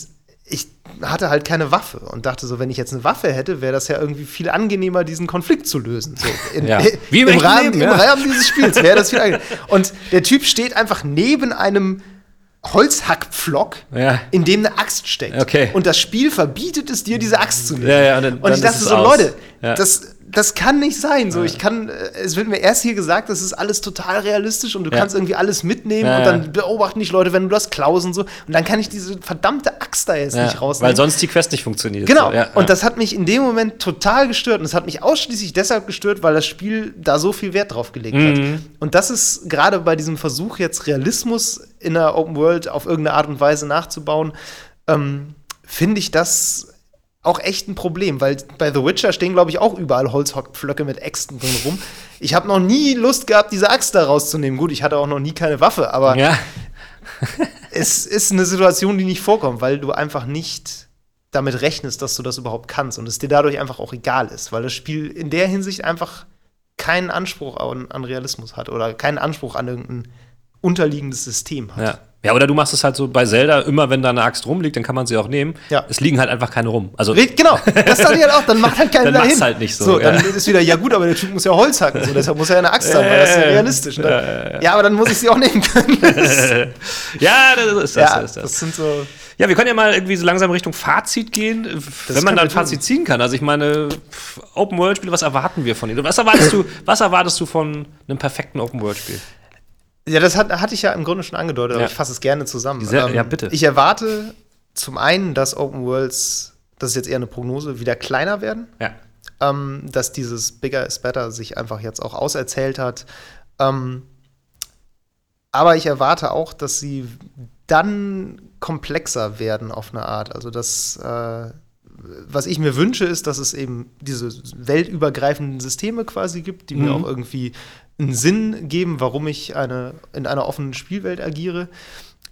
ich hatte halt keine Waffe und dachte so, wenn ich jetzt eine Waffe hätte, wäre das ja irgendwie viel angenehmer, diesen Konflikt zu lösen. So, in, Ja. Wie im im, Rahmen, Leben, im ja. Rahmen dieses Spiels wäre das viel angenehmer. Und der Typ steht einfach neben einem Holzhackpflock, Ja. in dem eine Axt steckt. Okay. Und das Spiel verbietet es dir, diese Axt zu nehmen. Ja, ja, und dann- und ich dachte so, aus. Leute, das, das kann nicht sein. So, ich kann, äh, es wird mir erst hier gesagt, das ist alles total realistisch und du Ja. kannst irgendwie alles mitnehmen Ja, und dann beobachten dich Leute, wenn du das klaust und so. Und dann kann ich diese verdammte Axt da jetzt nicht rausnehmen. weil sonst die Quest nicht funktioniert. Genau. So, ja, und das hat mich in dem Moment total gestört. Und es hat mich ausschließlich deshalb gestört, weil das Spiel da so viel Wert drauf gelegt Mhm. hat. Und das ist gerade bei diesem Versuch, jetzt Realismus in der Open World auf irgendeine Art und Weise nachzubauen, ähm, finde ich das auch echt ein Problem, weil bei The Witcher stehen, glaube ich, auch überall Holzhockpflöcke mit Äxten drin rum. Ich habe noch nie Lust gehabt, diese Axt da rauszunehmen. Gut, ich hatte auch noch nie keine Waffe, aber ja. es ist eine Situation, die nicht vorkommt, weil du einfach nicht damit rechnest, dass du das überhaupt kannst und es dir dadurch einfach auch egal ist, weil das Spiel in der Hinsicht einfach keinen Anspruch an, an Realismus hat oder keinen Anspruch an irgendein unterliegendes System hat. Ja. Ja, oder du machst es halt so bei Zelda, immer wenn da eine Axt rumliegt, dann kann man sie auch nehmen. Ja. Es liegen halt einfach keine rum. Also, Genau, das dachte ich halt auch, dann macht halt keiner Dann dahin. halt nicht so, So, dann ja. ist wieder, ja gut, aber der Typ muss ja Holz hacken, so, deshalb muss er ja eine Axt haben, weil das ist ja realistisch. Ne? Ja, aber dann muss ich sie auch nehmen können. ja, das ist das. ja, das, ist das. das sind so. Ja, wir können ja mal irgendwie so langsam Richtung Fazit gehen, wenn man dann Fazit ziehen kann. Also ich meine, pff, Open World Spiele, was erwarten wir von ihnen? Was erwartest du, was erwartest du von einem perfekten Open World Spiel? Ja, das hat, hatte ich ja im Grunde schon angedeutet, aber Ja. ich fasse es gerne zusammen. Ähm, Sehr- ja, bitte. Ich erwarte zum einen, dass Open Worlds, das ist jetzt eher eine Prognose, wieder kleiner werden. Ja. Ähm, dass dieses Bigger is Better sich einfach jetzt auch auserzählt hat. Ähm, aber ich erwarte auch, dass sie dann komplexer werden auf eine Art. Also das, äh, was ich mir wünsche, ist, dass es eben diese weltübergreifenden Systeme quasi gibt, die mir Mhm. auch irgendwie einen Sinn geben, warum ich eine, in einer offenen Spielwelt agiere.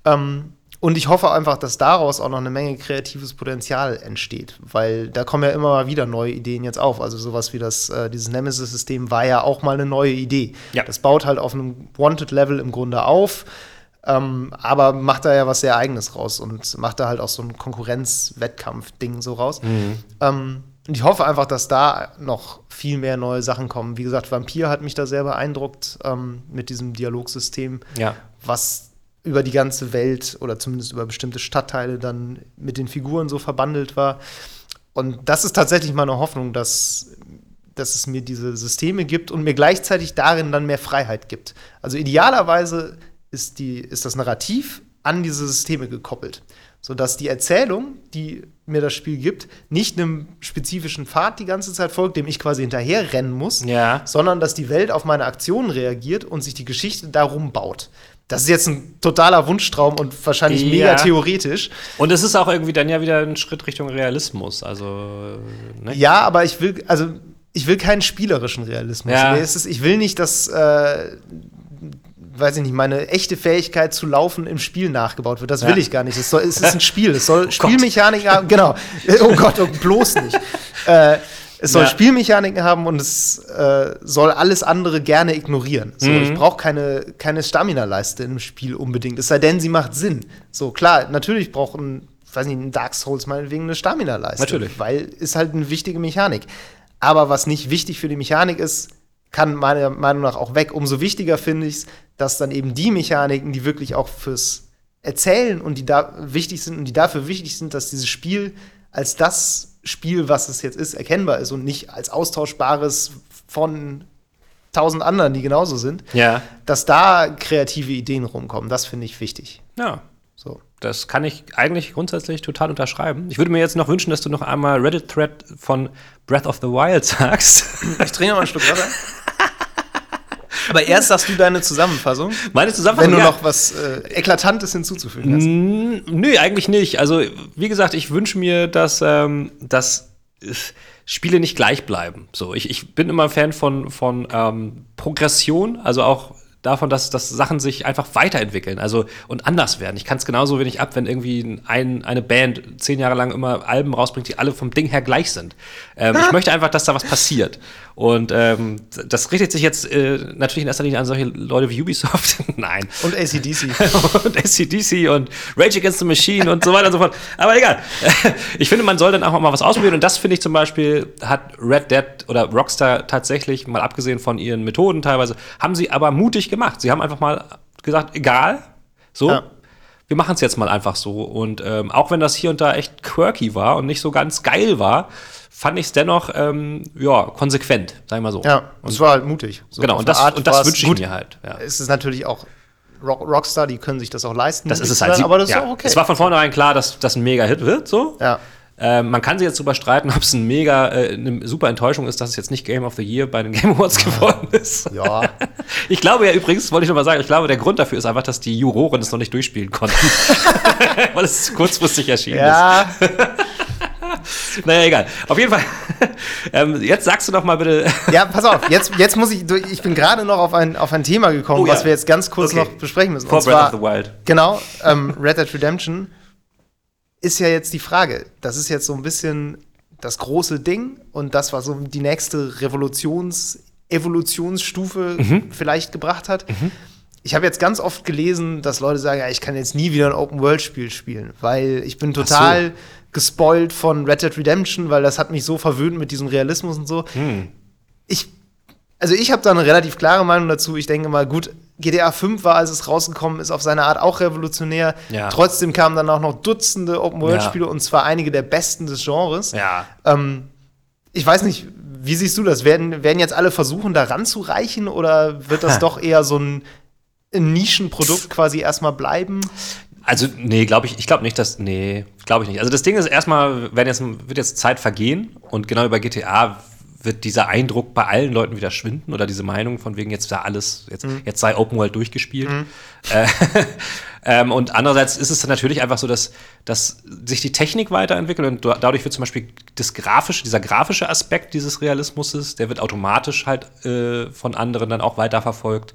Ähm, und ich hoffe einfach, dass daraus auch noch eine Menge kreatives Potenzial entsteht, weil da kommen ja immer mal wieder neue Ideen jetzt auf. Also sowas wie das, äh, dieses Nemesis-System war ja auch mal eine neue Idee. Ja. Das baut halt auf einem Wanted-Level im Grunde auf, ähm, aber macht da ja was sehr Eigenes raus und macht da halt auch so ein Konkurrenz-Wettkampf-Ding so raus. Ähm, und ich hoffe einfach, dass da noch viel mehr neue Sachen kommen. Wie gesagt, Vampir hat mich da sehr beeindruckt ähm, mit diesem Dialogsystem Ja. was über die ganze Welt oder zumindest über bestimmte Stadtteile dann mit den Figuren so verbandelt war. Und das ist tatsächlich meine Hoffnung, dass, dass es mir diese Systeme gibt und mir gleichzeitig darin dann mehr Freiheit gibt. Also idealerweise ist, die, ist das Narrativ an diese Systeme gekoppelt, sodass die Erzählung, die mir das Spiel gibt, nicht einem spezifischen Pfad die ganze Zeit folgt, dem ich quasi hinterher rennen muss, Ja. sondern dass die Welt auf meine Aktionen reagiert und sich die Geschichte darum baut. Das ist jetzt ein totaler Wunschtraum und wahrscheinlich Ja. mega theoretisch. Und es ist auch irgendwie dann ja wieder ein Schritt Richtung Realismus. Also, ne? Ja, aber ich will, also ich will keinen spielerischen Realismus. Ja. Ist ich will nicht, dass, äh, weiß ich nicht, meine echte Fähigkeit zu laufen im Spiel nachgebaut wird. Das Ja. will ich gar nicht. Es, soll, es ist ein Spiel. Es soll Gott. Spielmechaniken haben. Genau. Oh Gott, oh, bloß nicht. äh, es soll Ja. Spielmechaniken haben und es äh, soll alles andere gerne ignorieren. So, Mhm. Ich brauche keine, keine Stamina-Leiste im Spiel unbedingt. Es sei denn, sie macht Sinn. So, klar, natürlich braucht ein, weiß nicht, ein Dark Souls meinetwegen eine Stamina-Leiste. Natürlich. Weil ist halt eine wichtige Mechanik. Aber was nicht wichtig für die Mechanik ist, kann meiner Meinung nach auch weg. Umso wichtiger finde ich es, dass dann eben die Mechaniken, die wirklich auch fürs Erzählen und die da wichtig sind und die dafür wichtig sind, dass dieses Spiel als das Spiel, was es jetzt ist, erkennbar ist und nicht als austauschbares von tausend anderen, die genauso sind, Ja. dass da kreative Ideen rumkommen. Das finde ich wichtig. Ja. So. Das kann ich eigentlich grundsätzlich total unterschreiben. Ich würde mir jetzt noch wünschen, dass du noch einmal Reddit-Thread von Breath of the Wild sagst. Ich trinke noch mal einen Schluck Wasser. Aber erst sagst du deine Zusammenfassung, Meine Zusammenfassung. wenn du ja. noch was äh, Eklatantes hinzuzufügen hast. Mm, Nö, eigentlich nicht. Also, wie gesagt, ich wünsche mir, dass, ähm, dass äh, Spiele nicht gleich bleiben. So, ich, ich bin immer Fan von, von ähm, Progression, also auch davon, dass, dass Sachen sich einfach weiterentwickeln also und anders werden. Ich kann es genauso wenig ab, wenn irgendwie ein, eine Band zehn Jahre lang immer Alben rausbringt, die alle vom Ding her gleich sind. Ähm, ich möchte einfach, dass da was passiert. Und ähm, das richtet sich jetzt äh, natürlich in erster Linie an solche Leute wie Ubisoft. Nein Und ACDC. und ACDC und Rage Against the Machine und so weiter und so fort. Aber egal. Ich finde, man soll dann auch mal was ausprobieren. Und das finde ich zum Beispiel, hat Red Dead oder Rockstar tatsächlich, mal abgesehen von ihren Methoden teilweise, haben sie aber mutig gemacht. Sie haben einfach mal gesagt, egal, so. Ja. wir machen es jetzt mal einfach so. Und ähm, auch wenn das hier und da echt quirky war und nicht so ganz geil war, fand ich es dennoch ähm, ja, konsequent, sag ich mal so. Ja, und es war halt mutig. So genau, und das, und das wünsche ich mir halt. Ja. Es ist natürlich auch Rock, Rockstar, die können sich das auch leisten. Das ist es halt. aber das ja. ist auch okay. Es war von vornherein klar, dass das ein Mega-Hit wird, so. Ja. Äh, man kann sich jetzt darüber streiten, ob es ein mega, äh, eine super Enttäuschung ist, dass es jetzt nicht Game of the Year bei den Game Awards geworden ist. Ja. Ich glaube ja übrigens, wollte ich noch mal sagen, ich glaube, der Grund dafür ist einfach, dass die Juroren es noch nicht durchspielen konnten. Weil es kurzfristig erschienen ja. ist. naja, egal. Auf jeden Fall. ähm, jetzt sagst du doch mal bitte. ja, pass auf. Jetzt, jetzt muss ich. Ich bin gerade noch auf ein, auf ein Thema gekommen, Oh ja. was wir jetzt ganz kurz Okay. noch besprechen müssen. Vor Breath of the Wild. Genau, ähm, Red Dead Redemption ist ja jetzt die Frage. Das ist jetzt so ein bisschen das große Ding und das, was so die nächste Revolutions Evolutionsstufe Mhm. vielleicht gebracht hat. Ich habe jetzt ganz oft gelesen, dass Leute sagen, ja, ich kann jetzt nie wieder ein Open-World-Spiel spielen, weil ich bin total gespoilt von Red Dead Redemption, weil das hat mich so verwöhnt mit diesem Realismus und so. Hm. Ich, also ich habe da eine relativ klare Meinung dazu. Ich denke mal, gut, GTA 5 war, als es rausgekommen ist, auf seine Art auch revolutionär. Ja. Trotzdem kamen dann auch noch Dutzende Open-World-Spiele und zwar einige der besten des Genres. Ja. Ähm, ich weiß nicht, wie siehst du das? Werden, werden jetzt alle versuchen, da ranzureichen oder wird das doch eher so ein, Nischenprodukt quasi erstmal bleiben? Also, nee, glaube ich, ich glaube nicht, dass, nee, glaube ich nicht. Also das Ding ist erstmal, werden jetzt, wird jetzt Zeit vergehen und genau über GTA wird dieser Eindruck bei allen Leuten wieder schwinden oder diese Meinung von wegen jetzt da alles, jetzt, jetzt sei Open World durchgespielt. Äh, ähm, und andererseits ist es dann natürlich einfach so, dass, dass sich die Technik weiterentwickelt und da- dadurch wird zum Beispiel das grafische, dieser grafische Aspekt dieses Realismus, der wird automatisch halt äh, von anderen dann auch weiterverfolgt.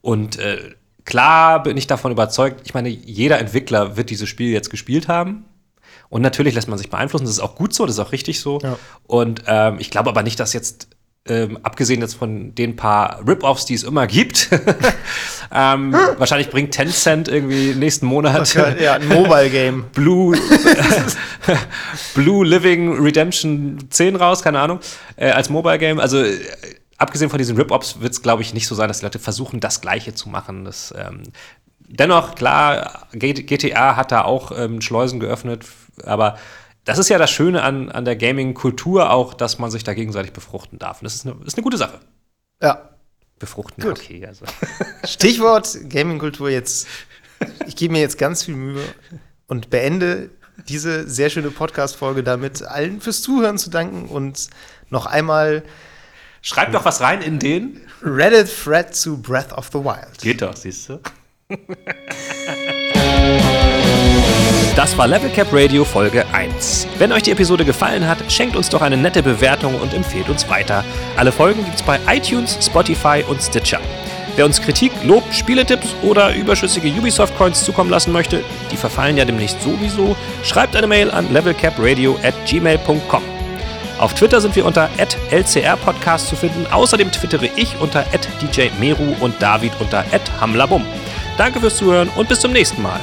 Und äh, klar bin ich davon überzeugt, ich meine, jeder Entwickler wird dieses Spiel jetzt gespielt haben. Und natürlich lässt man sich beeinflussen, das ist auch gut so, das ist auch richtig so. Ja. Und ähm, ich glaube aber nicht, dass jetzt, ähm, abgesehen jetzt von den paar Rip-Offs, die es immer gibt, ähm, wahrscheinlich bringt Tencent irgendwie nächsten Monat ja, ein Mobile-Game. Blue, Blue Living Redemption 10 raus, keine Ahnung, äh, als Mobile Game. Also äh, abgesehen von diesen Rip-Ops wird es, glaube ich, nicht so sein, dass die Leute versuchen, das Gleiche zu machen. Das, ähm, dennoch, klar, GTA hat da auch ähm, Schleusen geöffnet, aber das ist ja das Schöne an, an der Gaming-Kultur auch, dass man sich da gegenseitig befruchten darf. Und das ist eine, ist eine gute Sache. Ja. Befruchten, Gut. okay. Also. Stichwort Gaming-Kultur jetzt. Ich gebe mir jetzt ganz viel Mühe und beende diese sehr schöne Podcast-Folge damit, allen fürs Zuhören zu danken und noch einmal Schreib doch was rein in den. Reddit Thread zu Breath of the Wild. Geht doch, siehst du. Das war Level Cap Radio Folge 1. Wenn euch die Episode gefallen hat, schenkt uns doch eine nette Bewertung und empfehlt uns weiter. Alle Folgen gibt's bei iTunes, Spotify und Stitcher. Wer uns Kritik, Lob, Spieletipps oder überschüssige Ubisoft-Coins zukommen lassen möchte, die verfallen ja demnächst sowieso, schreibt eine Mail an levelcapradio at gmail.com. Auf Twitter sind wir unter @lcrpodcast zu finden. Außerdem twittere ich unter @djmeru und David unter @hamlabum. Danke fürs Zuhören und bis zum nächsten Mal.